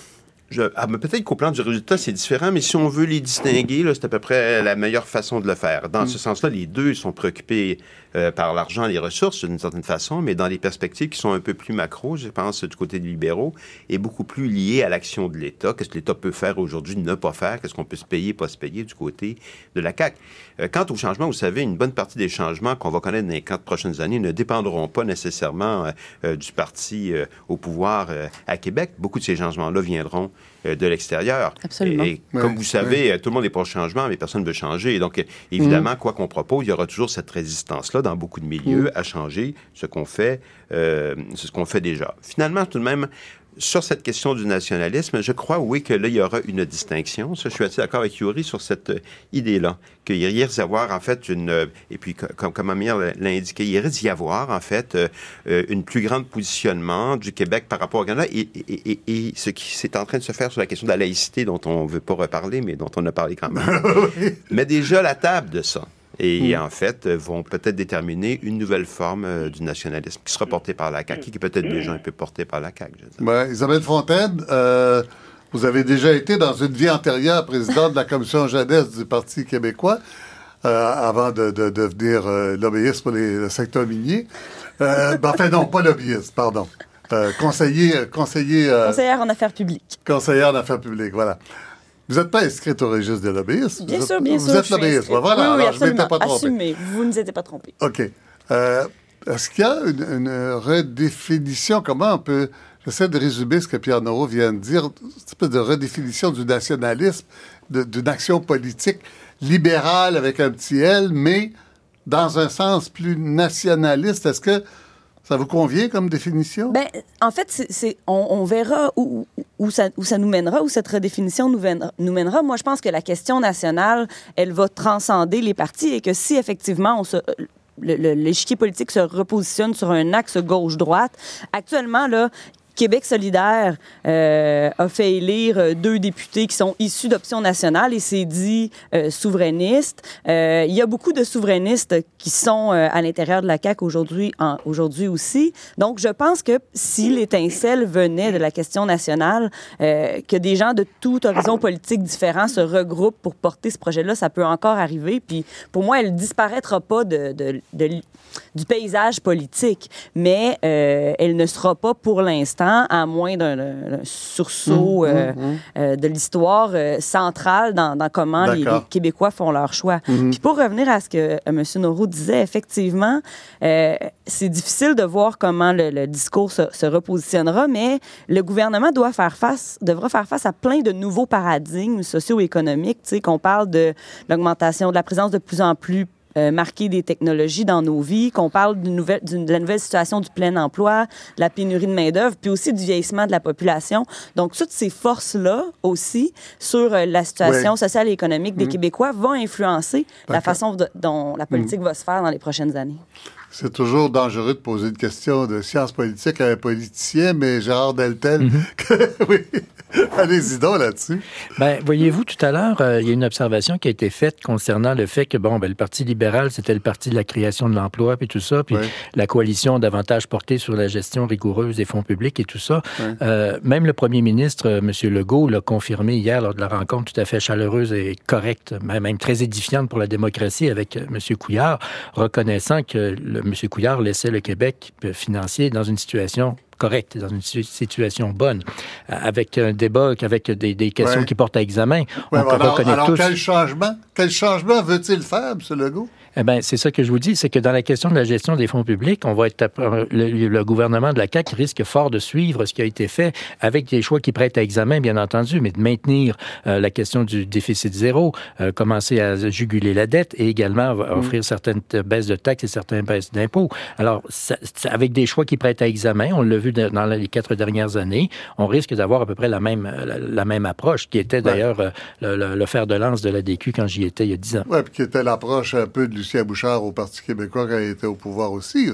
ah, peut-être qu'au plan du résultat, c'est différent, mais si on veut les distinguer, c'est à peu près la meilleure façon de le faire. Dans mm. ce sens-là, les deux sont préoccupés euh, par l'argent et les ressources d'une certaine façon, mais dans les perspectives qui sont un peu plus macro, je pense, du côté des libéraux, et beaucoup plus liées à l'action de l'État. Qu'est-ce que l'État peut faire aujourd'hui, ne pas faire? Qu'est-ce qu'on peut se payer, pas se payer du côté de la CAQ? Euh, quant au changement, vous savez, une bonne partie des changements qu'on va connaître dans les quatre prochaines années ne dépendront pas nécessairement euh, du parti au pouvoir à Québec. Beaucoup de ces changements-là viendront de l'extérieur. Absolument. Et, comme vous savez, tout le monde est pour le changement, mais personne ne veut changer. Et donc, évidemment, mm. quoi qu'on propose, il y aura toujours cette résistance-là dans beaucoup de milieux mm. à changer ce qu'on fait, euh, ce qu'on fait déjà. Finalement, tout de même, sur cette question du nationalisme, je crois, oui, que là, il y aura une distinction. Ça, je suis assez d'accord avec Yuri sur cette euh, idée-là, qu'il risque d'y avoir, en fait, une... Euh, et puis, comme, comme Amir l'a indiqué, il risque d'y avoir, en fait, euh, une plus grande positionnement du Québec par rapport au Canada et, et, et, ce qui s'est en train de se faire sur la question de la laïcité, dont on ne veut pas reparler, mais dont on a parlé quand même. mais déjà la table de ça et hmm. en fait vont peut-être déterminer une nouvelle forme euh, du nationalisme qui sera portée par la CAQ, qui est peut-être déjà un peu portée par la CAQ. Ben, Isabelle Fontaine, euh, vous avez déjà été dans une vie antérieure présidente de la commission jeunesse du Parti québécois euh, avant de, devenir lobbyiste pour les, le secteur minier. Ben, enfin non, pas lobbyiste, pardon. conseiller, conseiller. conseillère en affaires publiques. Conseillère en affaires publiques, voilà. Vous n'êtes pas inscrite au registre des lobbyistes. Bien sûr, bien sûr. Vous êtes lobbyiste. Voilà, oui, oui, alors je ne m'étais pas trompé. Assumé. Vous ne vous étiez pas trompé. OK. Euh, est-ce qu'il y a une, redéfinition? Comment on peut. J'essaie de résumer ce que Pierre Noro vient de dire, une espèce de redéfinition du nationalisme, d'une action politique libérale avec un petit L, mais dans un sens plus nationaliste? Est-ce que ça vous convient comme définition? Ben, en fait, c'est, on, verra où, ça, où ça nous mènera, où cette redéfinition nous, mènera. Moi, je pense que la question nationale, elle va transcender les partis et que si effectivement on se, l'échiquier politique se repositionne sur un axe gauche-droite. Actuellement, là, Québec solidaire euh, a fait élire euh, deux députés qui sont issus d'Option nationale et s'est dit euh, souverainiste. Euh, il y a beaucoup de souverainistes qui sont à l'intérieur de la CAQ aujourd'hui, aujourd'hui aussi. Donc, je pense que si l'étincelle venait de la question nationale, que des gens de tout horizon politique différent se regroupent pour porter ce projet-là, ça peut encore arriver. Puis, pour moi, elle disparaîtra pas de du paysage politique, mais elle ne sera pas pour l'instant à moins d'un sursaut mmh, mmh, mmh. de l'histoire centrale dans, dans comment les, Québécois font leur choix. Puis pour revenir à ce que M. Noro disait, effectivement, c'est difficile de voir comment le, discours se, se, repositionnera, mais le gouvernement doit faire face, devra faire face à plein de nouveaux paradigmes socio-économiques. Tu sais, qu'on parle de l'augmentation de la présence de plus en plus euh, marquée des technologies dans nos vies, qu'on parle nouvelle, de la nouvelle situation du plein emploi, de la pénurie de main-d'œuvre, puis aussi du vieillissement de la population. Donc, toutes ces forces-là aussi sur euh, la situation sociale et économique des mmh. Québécois vont influencer la façon dont la politique mmh. va se faire dans les prochaines années. C'est toujours dangereux de poser une question de science politique à un politicien, mais Gérard Deltel, mhm. oui, allez-y donc là-dessus. Ben, voyez-vous, tout à l'heure, euh, il y a une observation qui a été faite concernant le fait que, bon, ben, le Parti libéral, c'était le parti de la création de l'emploi, puis tout ça, puis la coalition davantage portée sur la gestion rigoureuse des fonds publics et tout ça. Euh, même le premier ministre, euh, M. Legault, l'a confirmé hier lors de la rencontre tout à fait chaleureuse et correcte, même très édifiante pour la démocratie avec M. Couillard, reconnaissant que le M. Couillard laissait le Québec financier dans une situation correcte, dans une situation bonne, avec un débat, avec des, des questions qui portent à examen. on alors, alors quel changement, quel changement veut-il faire, M. Legault? Eh bien, c'est ça que je vous dis, c'est que dans la question de la gestion des fonds publics, on va être le, gouvernement de la CAQ risque fort de suivre ce qui a été fait avec des choix qui prêtent à examen, bien entendu, mais de maintenir euh, la question du déficit zéro, euh, commencer à juguler la dette et également mm. offrir certaines baisses de taxes et certaines baisses d'impôts. Alors, avec des choix qui prêtent à examen, on l'a vu dans les quatre dernières années, on risque d'avoir à peu près la même, la, même approche, qui était d'ailleurs euh, le, fer de lance de la DQ quand j'y étais il y a dix ans. Oui, puis qui était l'approche un peu de Lucien Bouchard au Parti québécois quand il était au pouvoir aussi.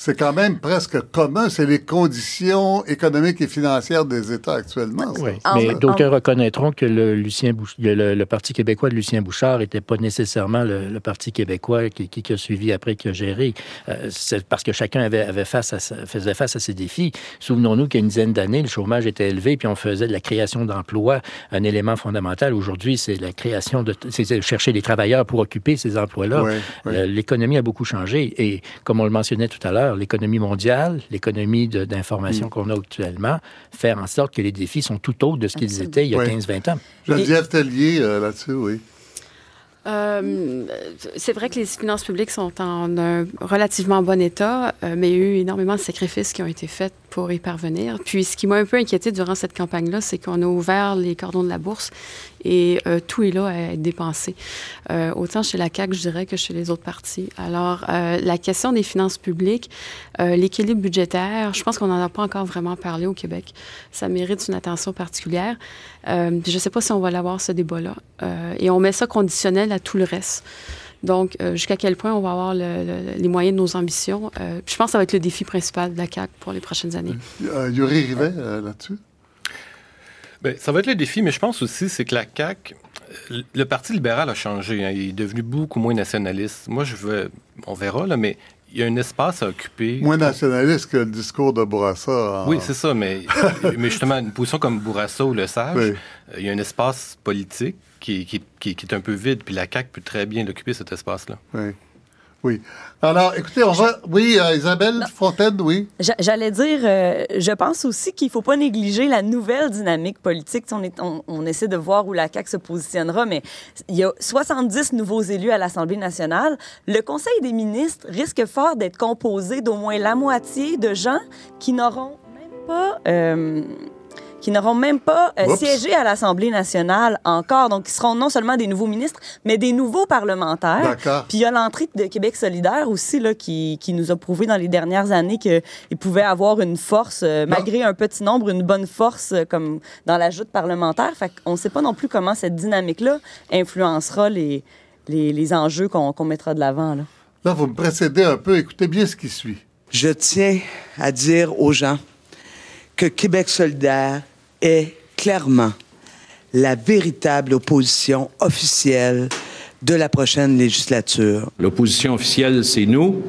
C'est quand même presque commun. C'est les conditions économiques et financières des États actuellement. Oui, mais d'aucuns reconnaîtront que le, Lucien le, Parti québécois de Lucien Bouchard n'était pas nécessairement le, Parti québécois qui, qui, a suivi après, qui a géré. Euh, c'est parce que chacun avait, avait face à, faisait face à ses défis. Souvenons-nous qu'il y a une dizaine d'années, le chômage était élevé, puis on faisait de la création d'emplois un élément fondamental. Aujourd'hui, c'est la création de... c'est chercher des travailleurs pour occuper ces emplois-là. Euh, l'économie a beaucoup changé. Et comme on le mentionnait tout à l'heure, l'économie mondiale, l'économie d'information mm. qu'on a actuellement, faire en sorte que les défis sont tout autres de ce qu'ils étaient il y a 15-20 ans. Geneviève Tellier, euh, là-dessus, oui. Euh, c'est vrai que les finances publiques sont en un relativement bon état, euh, mais il y a eu énormément de sacrifices qui ont été faits pour y parvenir. Puis ce qui m'a un peu inquiété durant cette campagne-là, c'est qu'on a ouvert les cordons de la bourse et euh, tout est là à être dépensé. Euh, autant chez la CAQ, je dirais, que chez les autres partis. Alors, euh, la question des finances publiques, l'équilibre budgétaire, je pense qu'on n'en a pas encore vraiment parlé au Québec. Ça mérite une attention particulière. je ne sais pas si on va l'avoir, ce débat-là. et on met ça conditionnel à tout le reste. Donc, jusqu'à quel point on va avoir les moyens de nos ambitions. je pense que ça va être le défi principal de la CAQ pour les prochaines années. Yuri Rivet, là-dessus? Bien, ça va être le défi, mais je pense aussi c'est que la CAQ, le Parti libéral a changé. Hein. il est devenu beaucoup moins nationaliste. Moi, je veux, on verra, là, mais il y a un espace à occuper. Moins nationaliste que le discours de Bourassa. Oui, c'est ça, mais, mais justement, une position comme Bourassa ou Le Sage, il y a un espace politique qui, qui, qui, est un peu vide, puis la CAQ peut très bien l'occuper, cet espace-là. Oui. Oui. Alors, écoutez, on va. Oui, euh, Isabelle Fontaine, oui. J'allais dire, euh, je pense aussi qu'il ne faut pas négliger la nouvelle dynamique politique. On, est, on, essaie de voir où la CAQ se positionnera, mais il y a 70 nouveaux élus à l'Assemblée nationale. Le Conseil des ministres risque fort d'être composé d'au moins la moitié de gens qui n'auront même pas. Euh, qui n'auront même pas euh, siégé à l'Assemblée nationale encore. Donc, ils seront non seulement des nouveaux ministres, mais des nouveaux parlementaires. D'accord. Puis il y a l'entrée de Québec solidaire aussi, là, qui, qui nous a prouvé dans les dernières années qu'il pouvait avoir une force, euh, malgré un petit nombre, une bonne force euh, comme dans l'ajout parlementaire. Fait qu'on ne sait pas non plus comment cette dynamique-là influencera les, les, les enjeux qu'on mettra de l'avant. Là. là, vous me précédez un peu. Écoutez bien ce qui suit. Je tiens à dire aux gens que Québec solidaire est clairement la véritable opposition officielle de la prochaine législature. L'opposition officielle, c'est nous.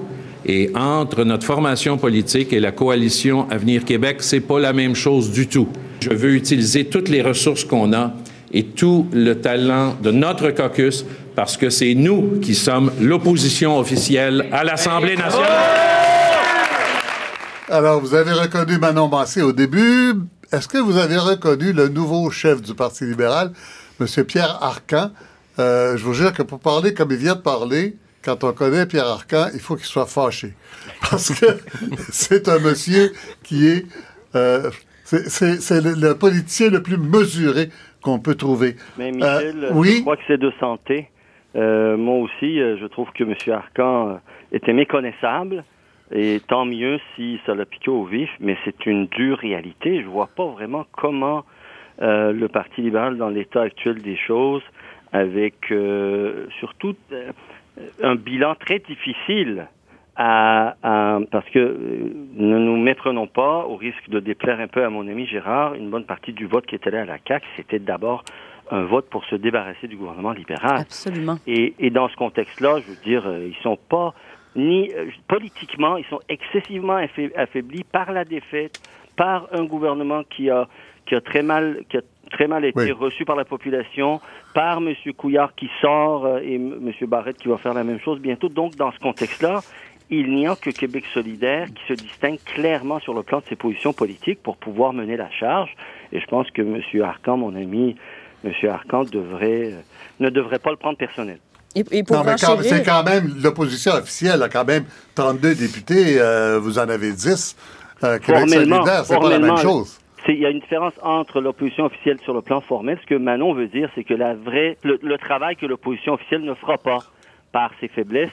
Et entre notre formation politique et la coalition Avenir Québec, c'est pas la même chose du tout. Je veux utiliser toutes les ressources qu'on a et tout le talent de notre caucus parce que c'est nous qui sommes l'opposition officielle à l'Assemblée nationale. Alors, vous avez reconnu Manon Massé au début. Est-ce que vous avez reconnu le nouveau chef du Parti libéral, M. Pierre Arcan? Euh, je vous jure que pour parler comme il vient de parler, quand on connaît Pierre Arcan, il faut qu'il soit fâché. Parce que c'est un monsieur qui est... Euh, c'est le, politicien le plus mesuré qu'on peut trouver. Mais Michel, euh, oui? je crois que c'est de santé. moi aussi, je trouve que M. Arcan était méconnaissable. Et tant mieux si ça l'a piqué au vif, mais c'est une dure réalité. Je vois pas vraiment comment euh, le Parti libéral, dans l'état actuel des choses, avec euh, surtout euh, un bilan très difficile, à, parce que ne nous méprenons pas au risque de déplaire un peu à mon ami Gérard, une bonne partie du vote qui était là à la CAQ, c'était d'abord un vote pour se débarrasser du gouvernement libéral. Absolument. Et, et dans ce contexte-là, je veux dire, ils sont pas ni euh, politiquement, ils sont excessivement affaiblis par la défaite, par un gouvernement qui a qui a très mal qui a très mal été reçu par la population, par M. Couillard qui sort euh, et M. Barrette qui va faire la même chose bientôt. Donc, dans ce contexte-là, il n'y a que Québec solidaire qui se distingue clairement sur le plan de ses positions politiques pour pouvoir mener la charge. Et je pense que M. Arcan, mon ami, M. Arcan, devrait, euh, ne devrait pas le prendre personnel. Et, pour non, mais c'est quand même l'opposition officielle a quand même 32 députés, euh, vous en avez 10. Euh, Québec solidaire, c'est pas la même chose. Il y a une différence entre l'opposition officielle sur le plan formel. Ce que Manon veut dire, c'est que la vraie, le, travail que l'opposition officielle ne fera pas par ses faiblesses,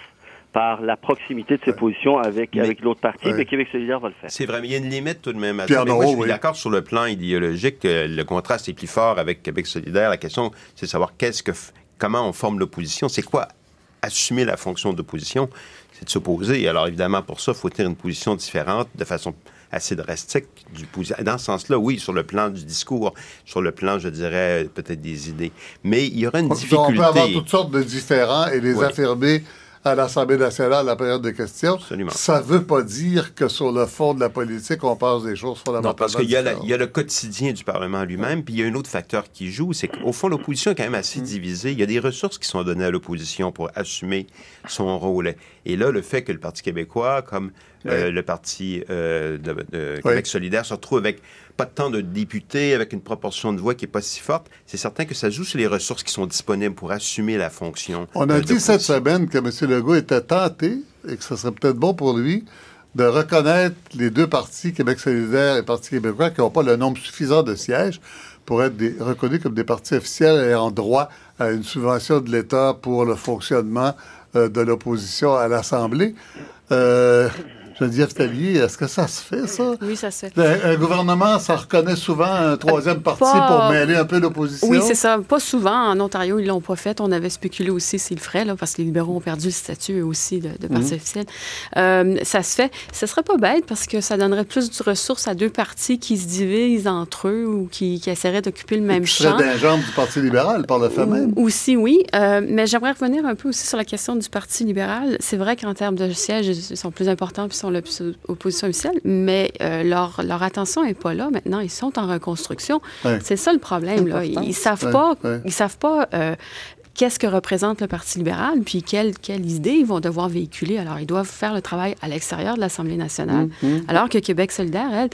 par la proximité de ses positions avec, avec l'autre parti, mais Québec solidaire va le faire. C'est vrai, mais il y a une limite tout de même à ça. Mais moi, je suis d'accord sur le plan idéologique. Le contraste est plus fort avec Québec solidaire. La question, c'est de savoir qu'est-ce que, comment on forme l'opposition. C'est quoi assumer la fonction d'opposition? C'est de s'opposer. Alors évidemment, pour ça, il faut tenir une position différente de façon assez drastique. Du, dans ce sens-là, oui, sur le plan du discours, sur le plan, je dirais, peut-être des idées. Mais il y aura une difficulté. On peut avoir toutes sortes de différents et les affirmer à l'Assemblée nationale à la période de questions. Ça ne veut pas dire que sur le fond de la politique, on passe des choses fondamentales. Non, parce qu'il y, a le quotidien du Parlement lui-même, puis il y a un autre facteur qui joue, c'est qu'au fond, l'opposition est quand même assez mm. divisée. Il y a des ressources qui sont données à l'opposition pour assumer son rôle. Et là, le fait que le Parti québécois, comme euh, le Parti euh, de, Québec solidaire, se retrouve avec pas tant de députés avec une proportion de voix qui n'est pas si forte, c'est certain que ça joue sur les ressources qui sont disponibles pour assumer la fonction. On a euh, dit cette semaine que M. Legault était tenté et que ce serait peut-être bon pour lui de reconnaître les deux partis, Québec solidaire et Parti québécois, qui n'ont pas le nombre suffisant de sièges pour être reconnus comme des partis officiels et en droit à une subvention de l'État pour le fonctionnement euh, de l'opposition à l'Assemblée. Euh, Geneviève Tellier, est-ce que ça se fait, ça? Oui, ça se fait. Un, gouvernement, ça reconnaît souvent un troisième parti pour mêler un peu l'opposition? Oui, c'est ça. Pas souvent. En Ontario, ils l'ont pas fait. On avait spéculé aussi s'ils le feraient, là, parce que les libéraux ont perdu le statut aussi de, parti mhm. officiel. Euh, ça se fait. Ce serait pas bête parce que ça donnerait plus de ressources à deux partis qui se divisent entre eux ou qui, essaieraient d'occuper le même champ. serait jambe du Parti libéral par le fait même. Aussi, oui. Euh, mais j'aimerais revenir un peu aussi sur la question du Parti libéral. C'est vrai qu'en termes de sièges, ils sont plus importants puis sont la opposition officielle, mais euh, leur, leur attention n'est pas là maintenant. Ils sont en reconstruction. C'est ça le problème. Là. Ils ne savent, pas, ils savent pas euh, qu'est-ce que représente le Parti libéral, puis quelles quelle idées ils vont devoir véhiculer. Alors, ils doivent faire le travail à l'extérieur de l'Assemblée nationale, mm-hmm. alors que Québec solidaire, elle,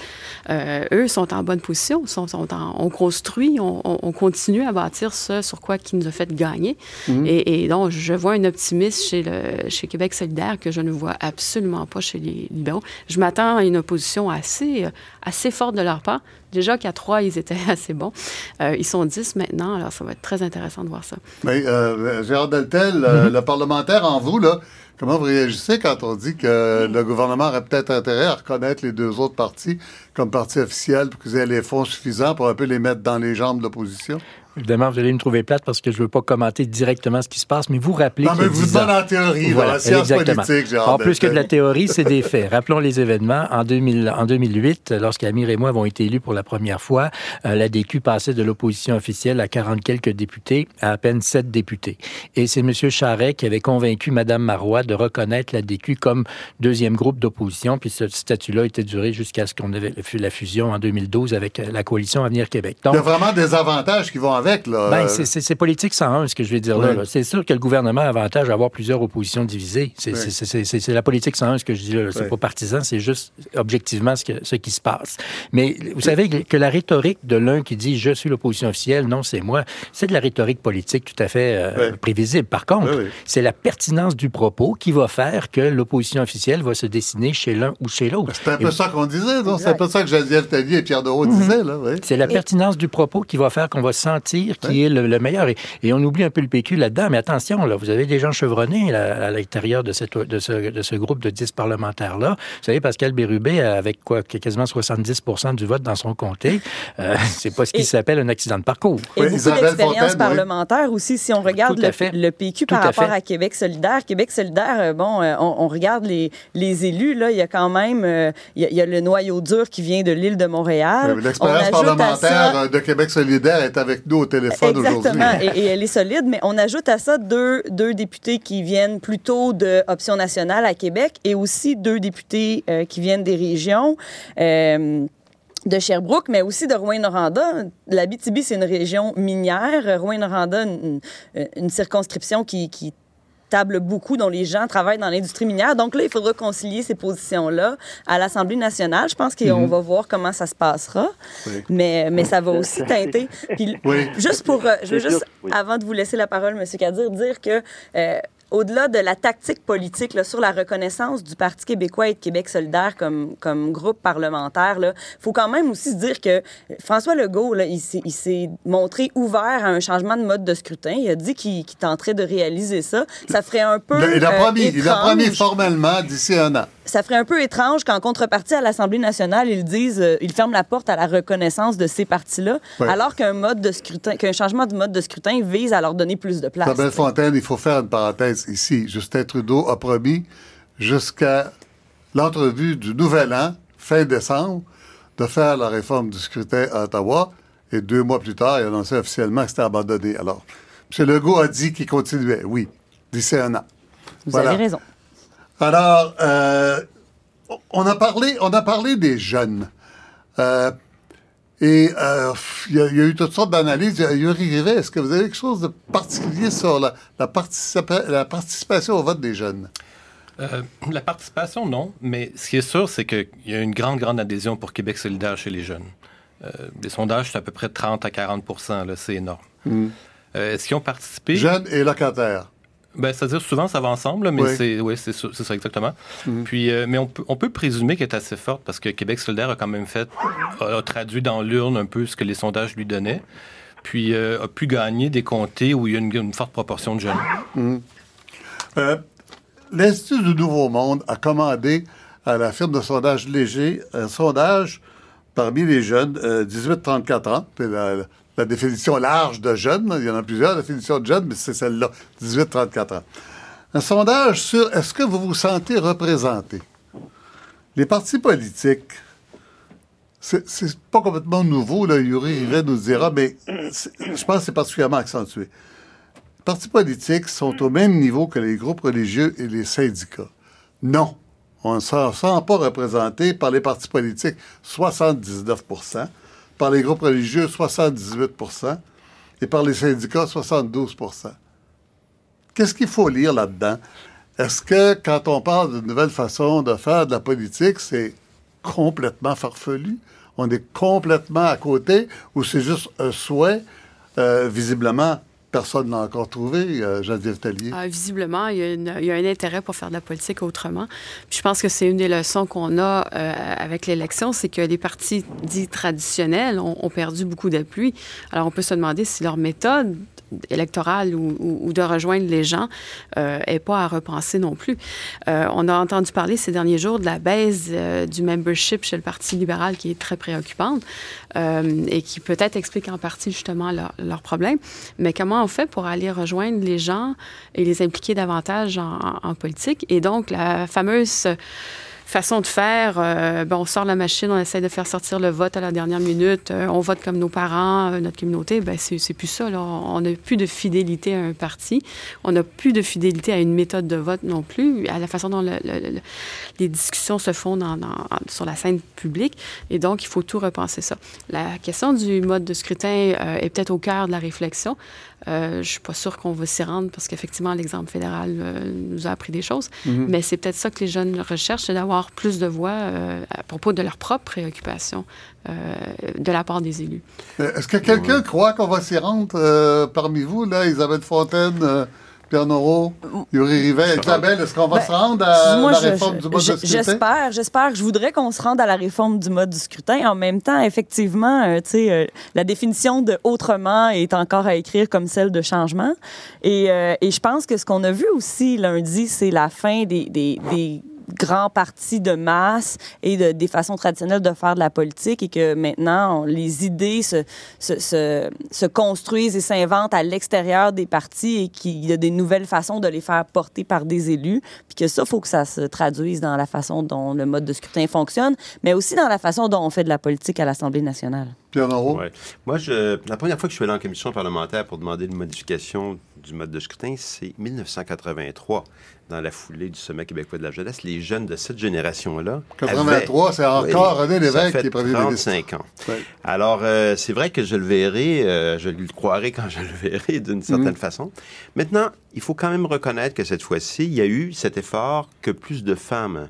euh, eux, sont en bonne position, sont, sont on construit, on, on, continue à bâtir ce sur quoi qui nous a fait gagner. Mm-hmm. et, et, donc, je vois un optimisme chez, le, chez Québec solidaire que je ne vois absolument pas chez les libéraux. Je m'attends à une opposition assez, assez forte de leur part. Déjà qu'à trois, ils étaient assez bons. Euh, ils sont dix maintenant, alors ça va être très intéressant de voir ça. Mais euh, Gérard Deltel, euh, mm-hmm. le parlementaire en vous, là, comment vous réagissez quand on dit que le gouvernement aurait peut-être intérêt à reconnaître les deux autres partis comme partis officiels pour qu'ils aient les fonds suffisants pour un peu les mettre dans les jambes de l'opposition? Évidemment, vous allez me trouver plate parce que je ne veux pas commenter directement ce qui se passe, mais vous rappelez. Non, mais vous demandez en théorie, voilà, science exactement. politique, En plus que de la théorie, c'est des faits. Rappelons les événements. En, 2000, en 2008, lorsqu'Amir et moi avons été élus pour la première fois, euh, la DQ passait de l'opposition officielle à 40 quelques députés à à peine 7 députés. Et c'est M. Charret qui avait convaincu Mme Marois de reconnaître la DQ comme deuxième groupe d'opposition, puis ce statut-là était duré jusqu'à ce qu'on ait la fusion en 2012 avec la coalition Avenir Québec. Donc, Il y a vraiment des avantages qui vont avec. Là. Ben, c'est politique 101, ce que je vais dire là. C'est sûr que le gouvernement a avantage à avoir plusieurs oppositions divisées. C'est la politique 101, ce que je dis là. C'est pas partisan, c'est juste objectivement ce, que, ce qui se passe. Mais vous savez que la rhétorique de l'un qui dit « je suis l'opposition officielle, non, c'est moi », c'est de la rhétorique politique tout à fait euh, prévisible. Par contre, c'est la pertinence du propos qui va faire que l'opposition officielle va se dessiner chez l'un ou chez l'autre. C'est un peu ça qu'on disait, non? C'est un peu ça que Geneviève Tellier et Pierre Doreau disaient, là. C'est la pertinence du propos qui va faire qu'on va sentir qui est le, meilleur. Et, on oublie un peu le PQ là-dedans, mais attention, là, vous avez des gens chevronnés à l'intérieur de, cette, de, ce, de ce groupe de 10 parlementaires-là. Vous savez, Pascal Bérubé, avec quoi, quasiment 70% du vote dans son comté, euh, c'est pas ce qui s'appelle un accident de parcours. Et beaucoup d'expérience parlementaire aussi, si on regarde le, le, PQ par rapport à, Québec solidaire. Québec solidaire, euh, bon, euh, on, regarde les, les élus, là, il y a quand même, il y, a, le noyau dur qui vient de l'île de Montréal. L'expérience parlementaire de Québec solidaire est avec nous téléphone aujourd'hui. Exactement, et, elle est solide, mais on ajoute à ça deux, deux députés qui viennent plutôt de Option nationale à Québec et aussi deux députés qui viennent des régions de Sherbrooke, mais aussi de Rouen-Noranda. La BTB, c'est une région minière. Rouen-Noranda, une, une, circonscription qui, qui table beaucoup, dont les gens travaillent dans l'industrie minière. Donc là, il faudra concilier ces positions-là à l'Assemblée nationale. Je pense qu'on mhm. va voir comment ça se passera. Mais, mais ça va aussi teinter. Puis, Juste pour, euh, je veux juste, avant de vous laisser la parole, M. Kadir, dire que euh, au-delà de la tactique politique là, sur la reconnaissance du Parti québécois et de Québec solidaire comme, comme groupe parlementaire, il faut quand même aussi se dire que François Legault, là, il s'est montré ouvert à un changement de mode de scrutin. Il a dit qu'il tenterait de réaliser ça. Ça ferait un peu. Il a promis, il a promis formellement d'ici un an ça ferait un peu étrange qu'en contrepartie à l'Assemblée nationale, ils disent, euh, ils ferment la porte à la reconnaissance de ces partis-là, alors qu'un mode de scrutin, qu'un changement de mode de scrutin vise à leur donner plus de place. Isabelle Fontaine, il faut faire une parenthèse ici. Justin Trudeau a promis jusqu'à l'entrevue du Nouvel An, fin décembre, de faire la réforme du scrutin à Ottawa. Et deux mois plus tard, il a annoncé officiellement que c'était abandonné. Alors, M. Legault a dit qu'il continuait, oui, d'ici un an. Vous avez raison. Alors, euh, on, a parlé, on a parlé des jeunes. Euh, et euh, il y, a eu toutes sortes d'analyses. Yuri Rivet, est-ce que vous avez quelque chose de particulier sur la, la, participation au vote des jeunes? la participation, non. Mais ce qui est sûr, c'est qu'il y a une grande, grande adhésion pour Québec solidaire chez les jeunes. les sondages, c'est à peu près 30 à 40% C'est énorme. Hmm. Est-ce qu'ils ont participé? Jeunes et locataires. Ben, c'est-à-dire souvent ça va ensemble, mais c'est oui, c'est ça exactement. Mhm. Puis, euh, mais on peut, on peut présumer qu'elle est assez forte parce que Québec solidaire a quand même fait, a, traduit dans l'urne un peu ce que les sondages lui donnaient, puis euh, a pu gagner des comtés où il y a une, forte proportion de jeunes. Mhm. Euh, L'Institut du Nouveau Monde a commandé à la firme de sondage léger un sondage parmi les jeunes 18-34 ans. La, la définition large de jeune. Il y en a plusieurs définitions de jeune, mais c'est celle-là, 18-34 ans. Un sondage sur est-ce que vous vous sentez représenté? Les partis politiques, c'est pas complètement nouveau, là, Yuri Rivet nous dira, mais je pense que c'est particulièrement accentué. Les partis politiques sont au même niveau que les groupes religieux et les syndicats. Non, on ne se sent pas représenté par les partis politiques, 79 par les groupes religieux, 78% et par les syndicats, 72% Qu'est-ce qu'il faut lire là-dedans? Est-ce que quand on parle d'une nouvelle façon de faire de la politique, c'est complètement farfelu? On est complètement à côté ou c'est juste un souhait, euh, visiblement, Personne n'a encore trouvé, euh, Geneviève Tellier. Ah, visiblement, il y, a un intérêt pour faire de la politique autrement. je pense que c'est une des leçons qu'on a euh, avec l'élection, c'est que les partis dits traditionnels ont, perdu beaucoup d'appui. Alors, on peut se demander si leur méthode électorale ou, de rejoindre les gens euh, pas à repenser non plus. Euh, on a entendu parler ces derniers jours de la baisse euh, du membership chez le Parti libéral qui est très préoccupante euh, et qui peut-être explique en partie justement leurs leur problème. Mais comment on fait pour aller rejoindre les gens et les impliquer davantage en, politique? Et donc, la fameuse façon de faire, euh, ben, on sort la machine, on essaie de faire sortir le vote à la dernière minute, euh, on vote comme nos parents, notre communauté, ben, c'est plus ça. On n'a plus de fidélité à un parti, on n'a plus de fidélité à une méthode de vote non plus, à la façon dont les discussions se font sur la scène publique. Et donc, il faut tout repenser ça. La question du mode de scrutin est peut-être au cœur de la réflexion. Euh, je ne suis pas sûre qu'on va s'y rendre parce qu'effectivement, l'exemple fédéral euh, nous a appris des choses. Mhm. Mais c'est peut-être ça que les jeunes recherchent, c'est d'avoir plus de voix euh, à propos de leurs propres préoccupations de la part des élus. Est-ce que quelqu'un croit qu'on va s'y rendre parmi vous, là, Isabelle Fontaine? Pierre Noro, Yuri Rivet, Isabelle, est-ce qu'on va ben, se rendre à la réforme du mode de scrutin? J'espère, j'espère. Je voudrais qu'on se rende à la réforme du mode du scrutin. En même temps, effectivement, euh, tu sais, euh, la définition de autrement est encore à écrire comme celle de changement. Et, euh, et je pense que ce qu'on a vu aussi lundi, c'est la fin des, des, des grands partis de masse et de, des façons traditionnelles de faire de la politique et que maintenant, les idées se, se, se, construisent et s'inventent à l'extérieur des partis et qu'il y a des nouvelles façons de les faire porter par des élus. Puis que ça, il faut que ça se traduise dans la façon dont le mode de scrutin fonctionne, mais aussi dans la façon dont on fait de la politique à l'Assemblée nationale. Pierre ouais. Moi, je, la première fois que je suis allé en commission parlementaire pour demander une modification du mode de scrutin, c'est 1983 dans la foulée du Sommet québécois de la jeunesse, les jeunes de cette génération-là. 83, c'est encore René Lévesque qui est premier 35 ans. Alors, euh, c'est vrai que je le verrai, euh, je le croirai quand je le verrai d'une certaine mhm. façon. Maintenant, il faut quand même reconnaître que cette fois-ci, il y a eu cet effort que plus de femmes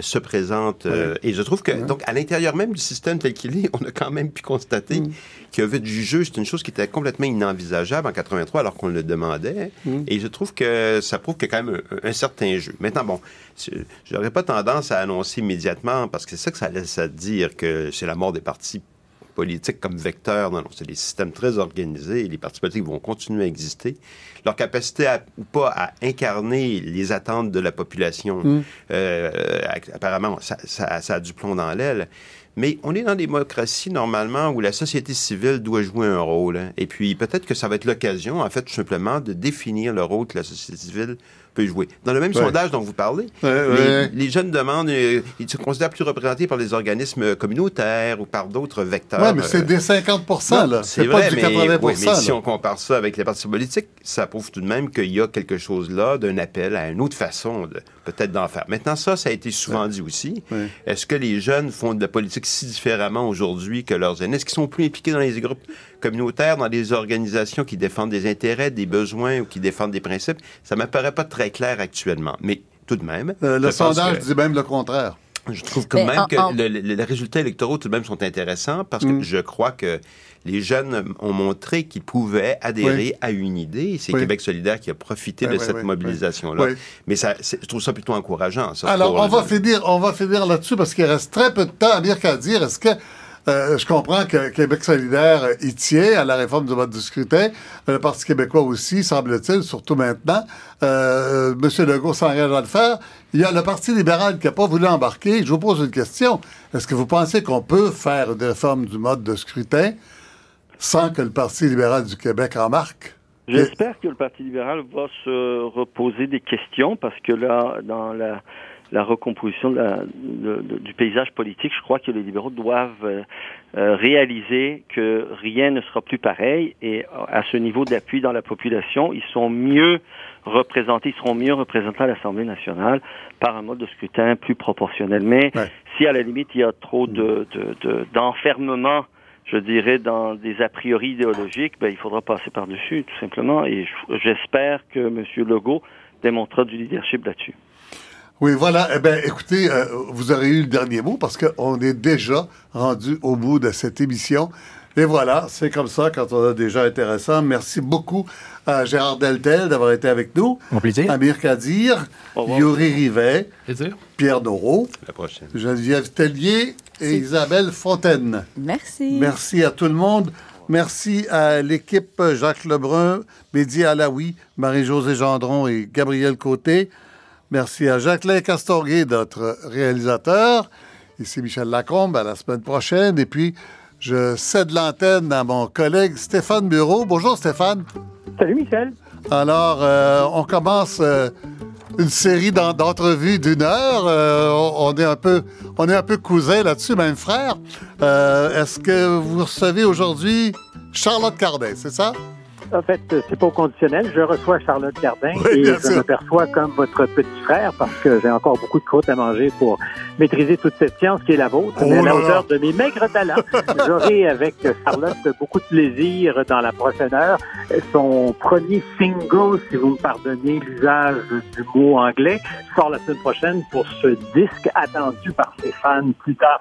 se présente. Euh, et je trouve que, donc, à l'intérieur même du système tel qu'il est, on a quand même pu constater mm. qu'il y avait du jeu. C'est une chose qui était complètement inenvisageable en 83 alors qu'on le demandait. Mm. Et je trouve que ça prouve qu'il y a quand même un, certain jeu. Maintenant, bon, je n'aurais pas tendance à annoncer immédiatement, parce que c'est ça que ça laisse à dire que c'est la mort des partis politiques comme vecteur. Non, non, c'est des systèmes très organisés et les partis politiques vont continuer à exister leur capacité à, ou pas à incarner les attentes de la population, mm. euh, apparemment, ça, ça, a du plomb dans l'aile. Mais on est dans des démocraties, normalement, où la société civile doit jouer un rôle. Hein. Et puis, peut-être que ça va être l'occasion, en fait, tout simplement, de définir le rôle que la société civile peut jouer. Dans le même sondage dont vous parlez, les, jeunes demandent, euh, ils se considèrent plus représentés par les organismes communautaires ou par d'autres vecteurs. Oui, mais c'est euh, des 50 là. C'est pas du 80 mais, mais si on compare ça avec les partis politiques, ça prouve tout de même qu'il y a quelque chose là d'un appel à une autre façon de peut-être d'en faire. Maintenant, ça, ça a été souvent dit aussi. Est-ce que les jeunes font de la politique si différemment aujourd'hui que leurs aînés? Est-ce qu'ils sont plus impliqués dans les groupes communautaires, dans des organisations qui défendent des intérêts, des besoins ou qui défendent des principes? Ça me paraît pas très clair actuellement. Mais tout de même. Euh, le sondage dit même le contraire. Je trouve quand même que les résultats électoraux tout de même sont intéressants parce que mm. je crois que les jeunes ont montré qu'ils pouvaient adhérer à une idée. C'est Québec solidaire qui a profité de cette mobilisation-là. Mais ça, je trouve ça plutôt encourageant. Alors, on va, finir, on va finir là-dessus parce qu'il reste très peu de temps à dire qu'à dire. Est-ce que euh, je comprends que Québec solidaire y tient à la réforme du mode de scrutin. Le Parti québécois aussi, semble-t-il, surtout maintenant. Euh, M. Legault s'engage à le faire. Il y a le Parti libéral qui n'a pas voulu embarquer. Je vous pose une question. Est-ce que vous pensez qu'on peut faire une réforme du mode de scrutin sans que le Parti libéral du Québec en marque? J'espère que le Parti libéral va se reposer des questions parce que là, dans la la recomposition du paysage politique, je crois que les libéraux doivent euh, euh, réaliser que rien ne sera plus pareil et à ce niveau d'appui dans la population, ils sont mieux représentés, ils seront mieux représentés à l'Assemblée nationale par un mode de scrutin plus proportionnel. Mais si à la limite il y a trop de, d'enfermement je dirais, dans des a priori idéologiques, ben, il faudra passer par-dessus, tout simplement. Et j'espère que M. Legault démontrera du leadership là-dessus. Oui, voilà. Eh bien, écoutez, euh, vous aurez eu le dernier mot parce qu'on est déjà rendu au bout de cette émission. Et voilà, c'est comme ça quand on a déjà intéressant. Merci beaucoup à Gérard Deltel d'avoir été avec nous. Mon plaisir. Amir Kadir, Yuri Rivet, Pierre la prochaine. Geneviève Tellier et Isabelle Fontaine. Merci. Merci à tout le monde. Merci à l'équipe Jacques Lebrun, Mehdi Alaoui, Marie-Josée Gendron et Gabriel Côté. Merci à Jacqueline Castorguet, notre réalisateur. Ici Michel Lacombe, à la semaine prochaine. Et puis, je cède l'antenne à mon collègue Stéphane Bureau. Bonjour Stéphane. Salut Michel. Alors, euh, on commence euh, une série d'entrevues d'une heure. on, est un peu, on est un peu cousins là-dessus, même frère. Est-ce que vous recevez aujourd'hui Charlotte Cardin, c'est ça? En fait, c'est pas au conditionnel. Je reçois Charlotte Cardin et je me perçois comme votre petit frère parce que j'ai encore beaucoup de croûtes à manger pour maîtriser toute cette science qui est la vôtre. Oh mais à la hauteur de mes maigres talents, j'aurai avec Charlotte beaucoup de plaisir dans la prochaine heure. Son premier single, si vous me pardonnez l'usage du mot anglais, sort la semaine prochaine pour ce disque attendu par ses fans plus tard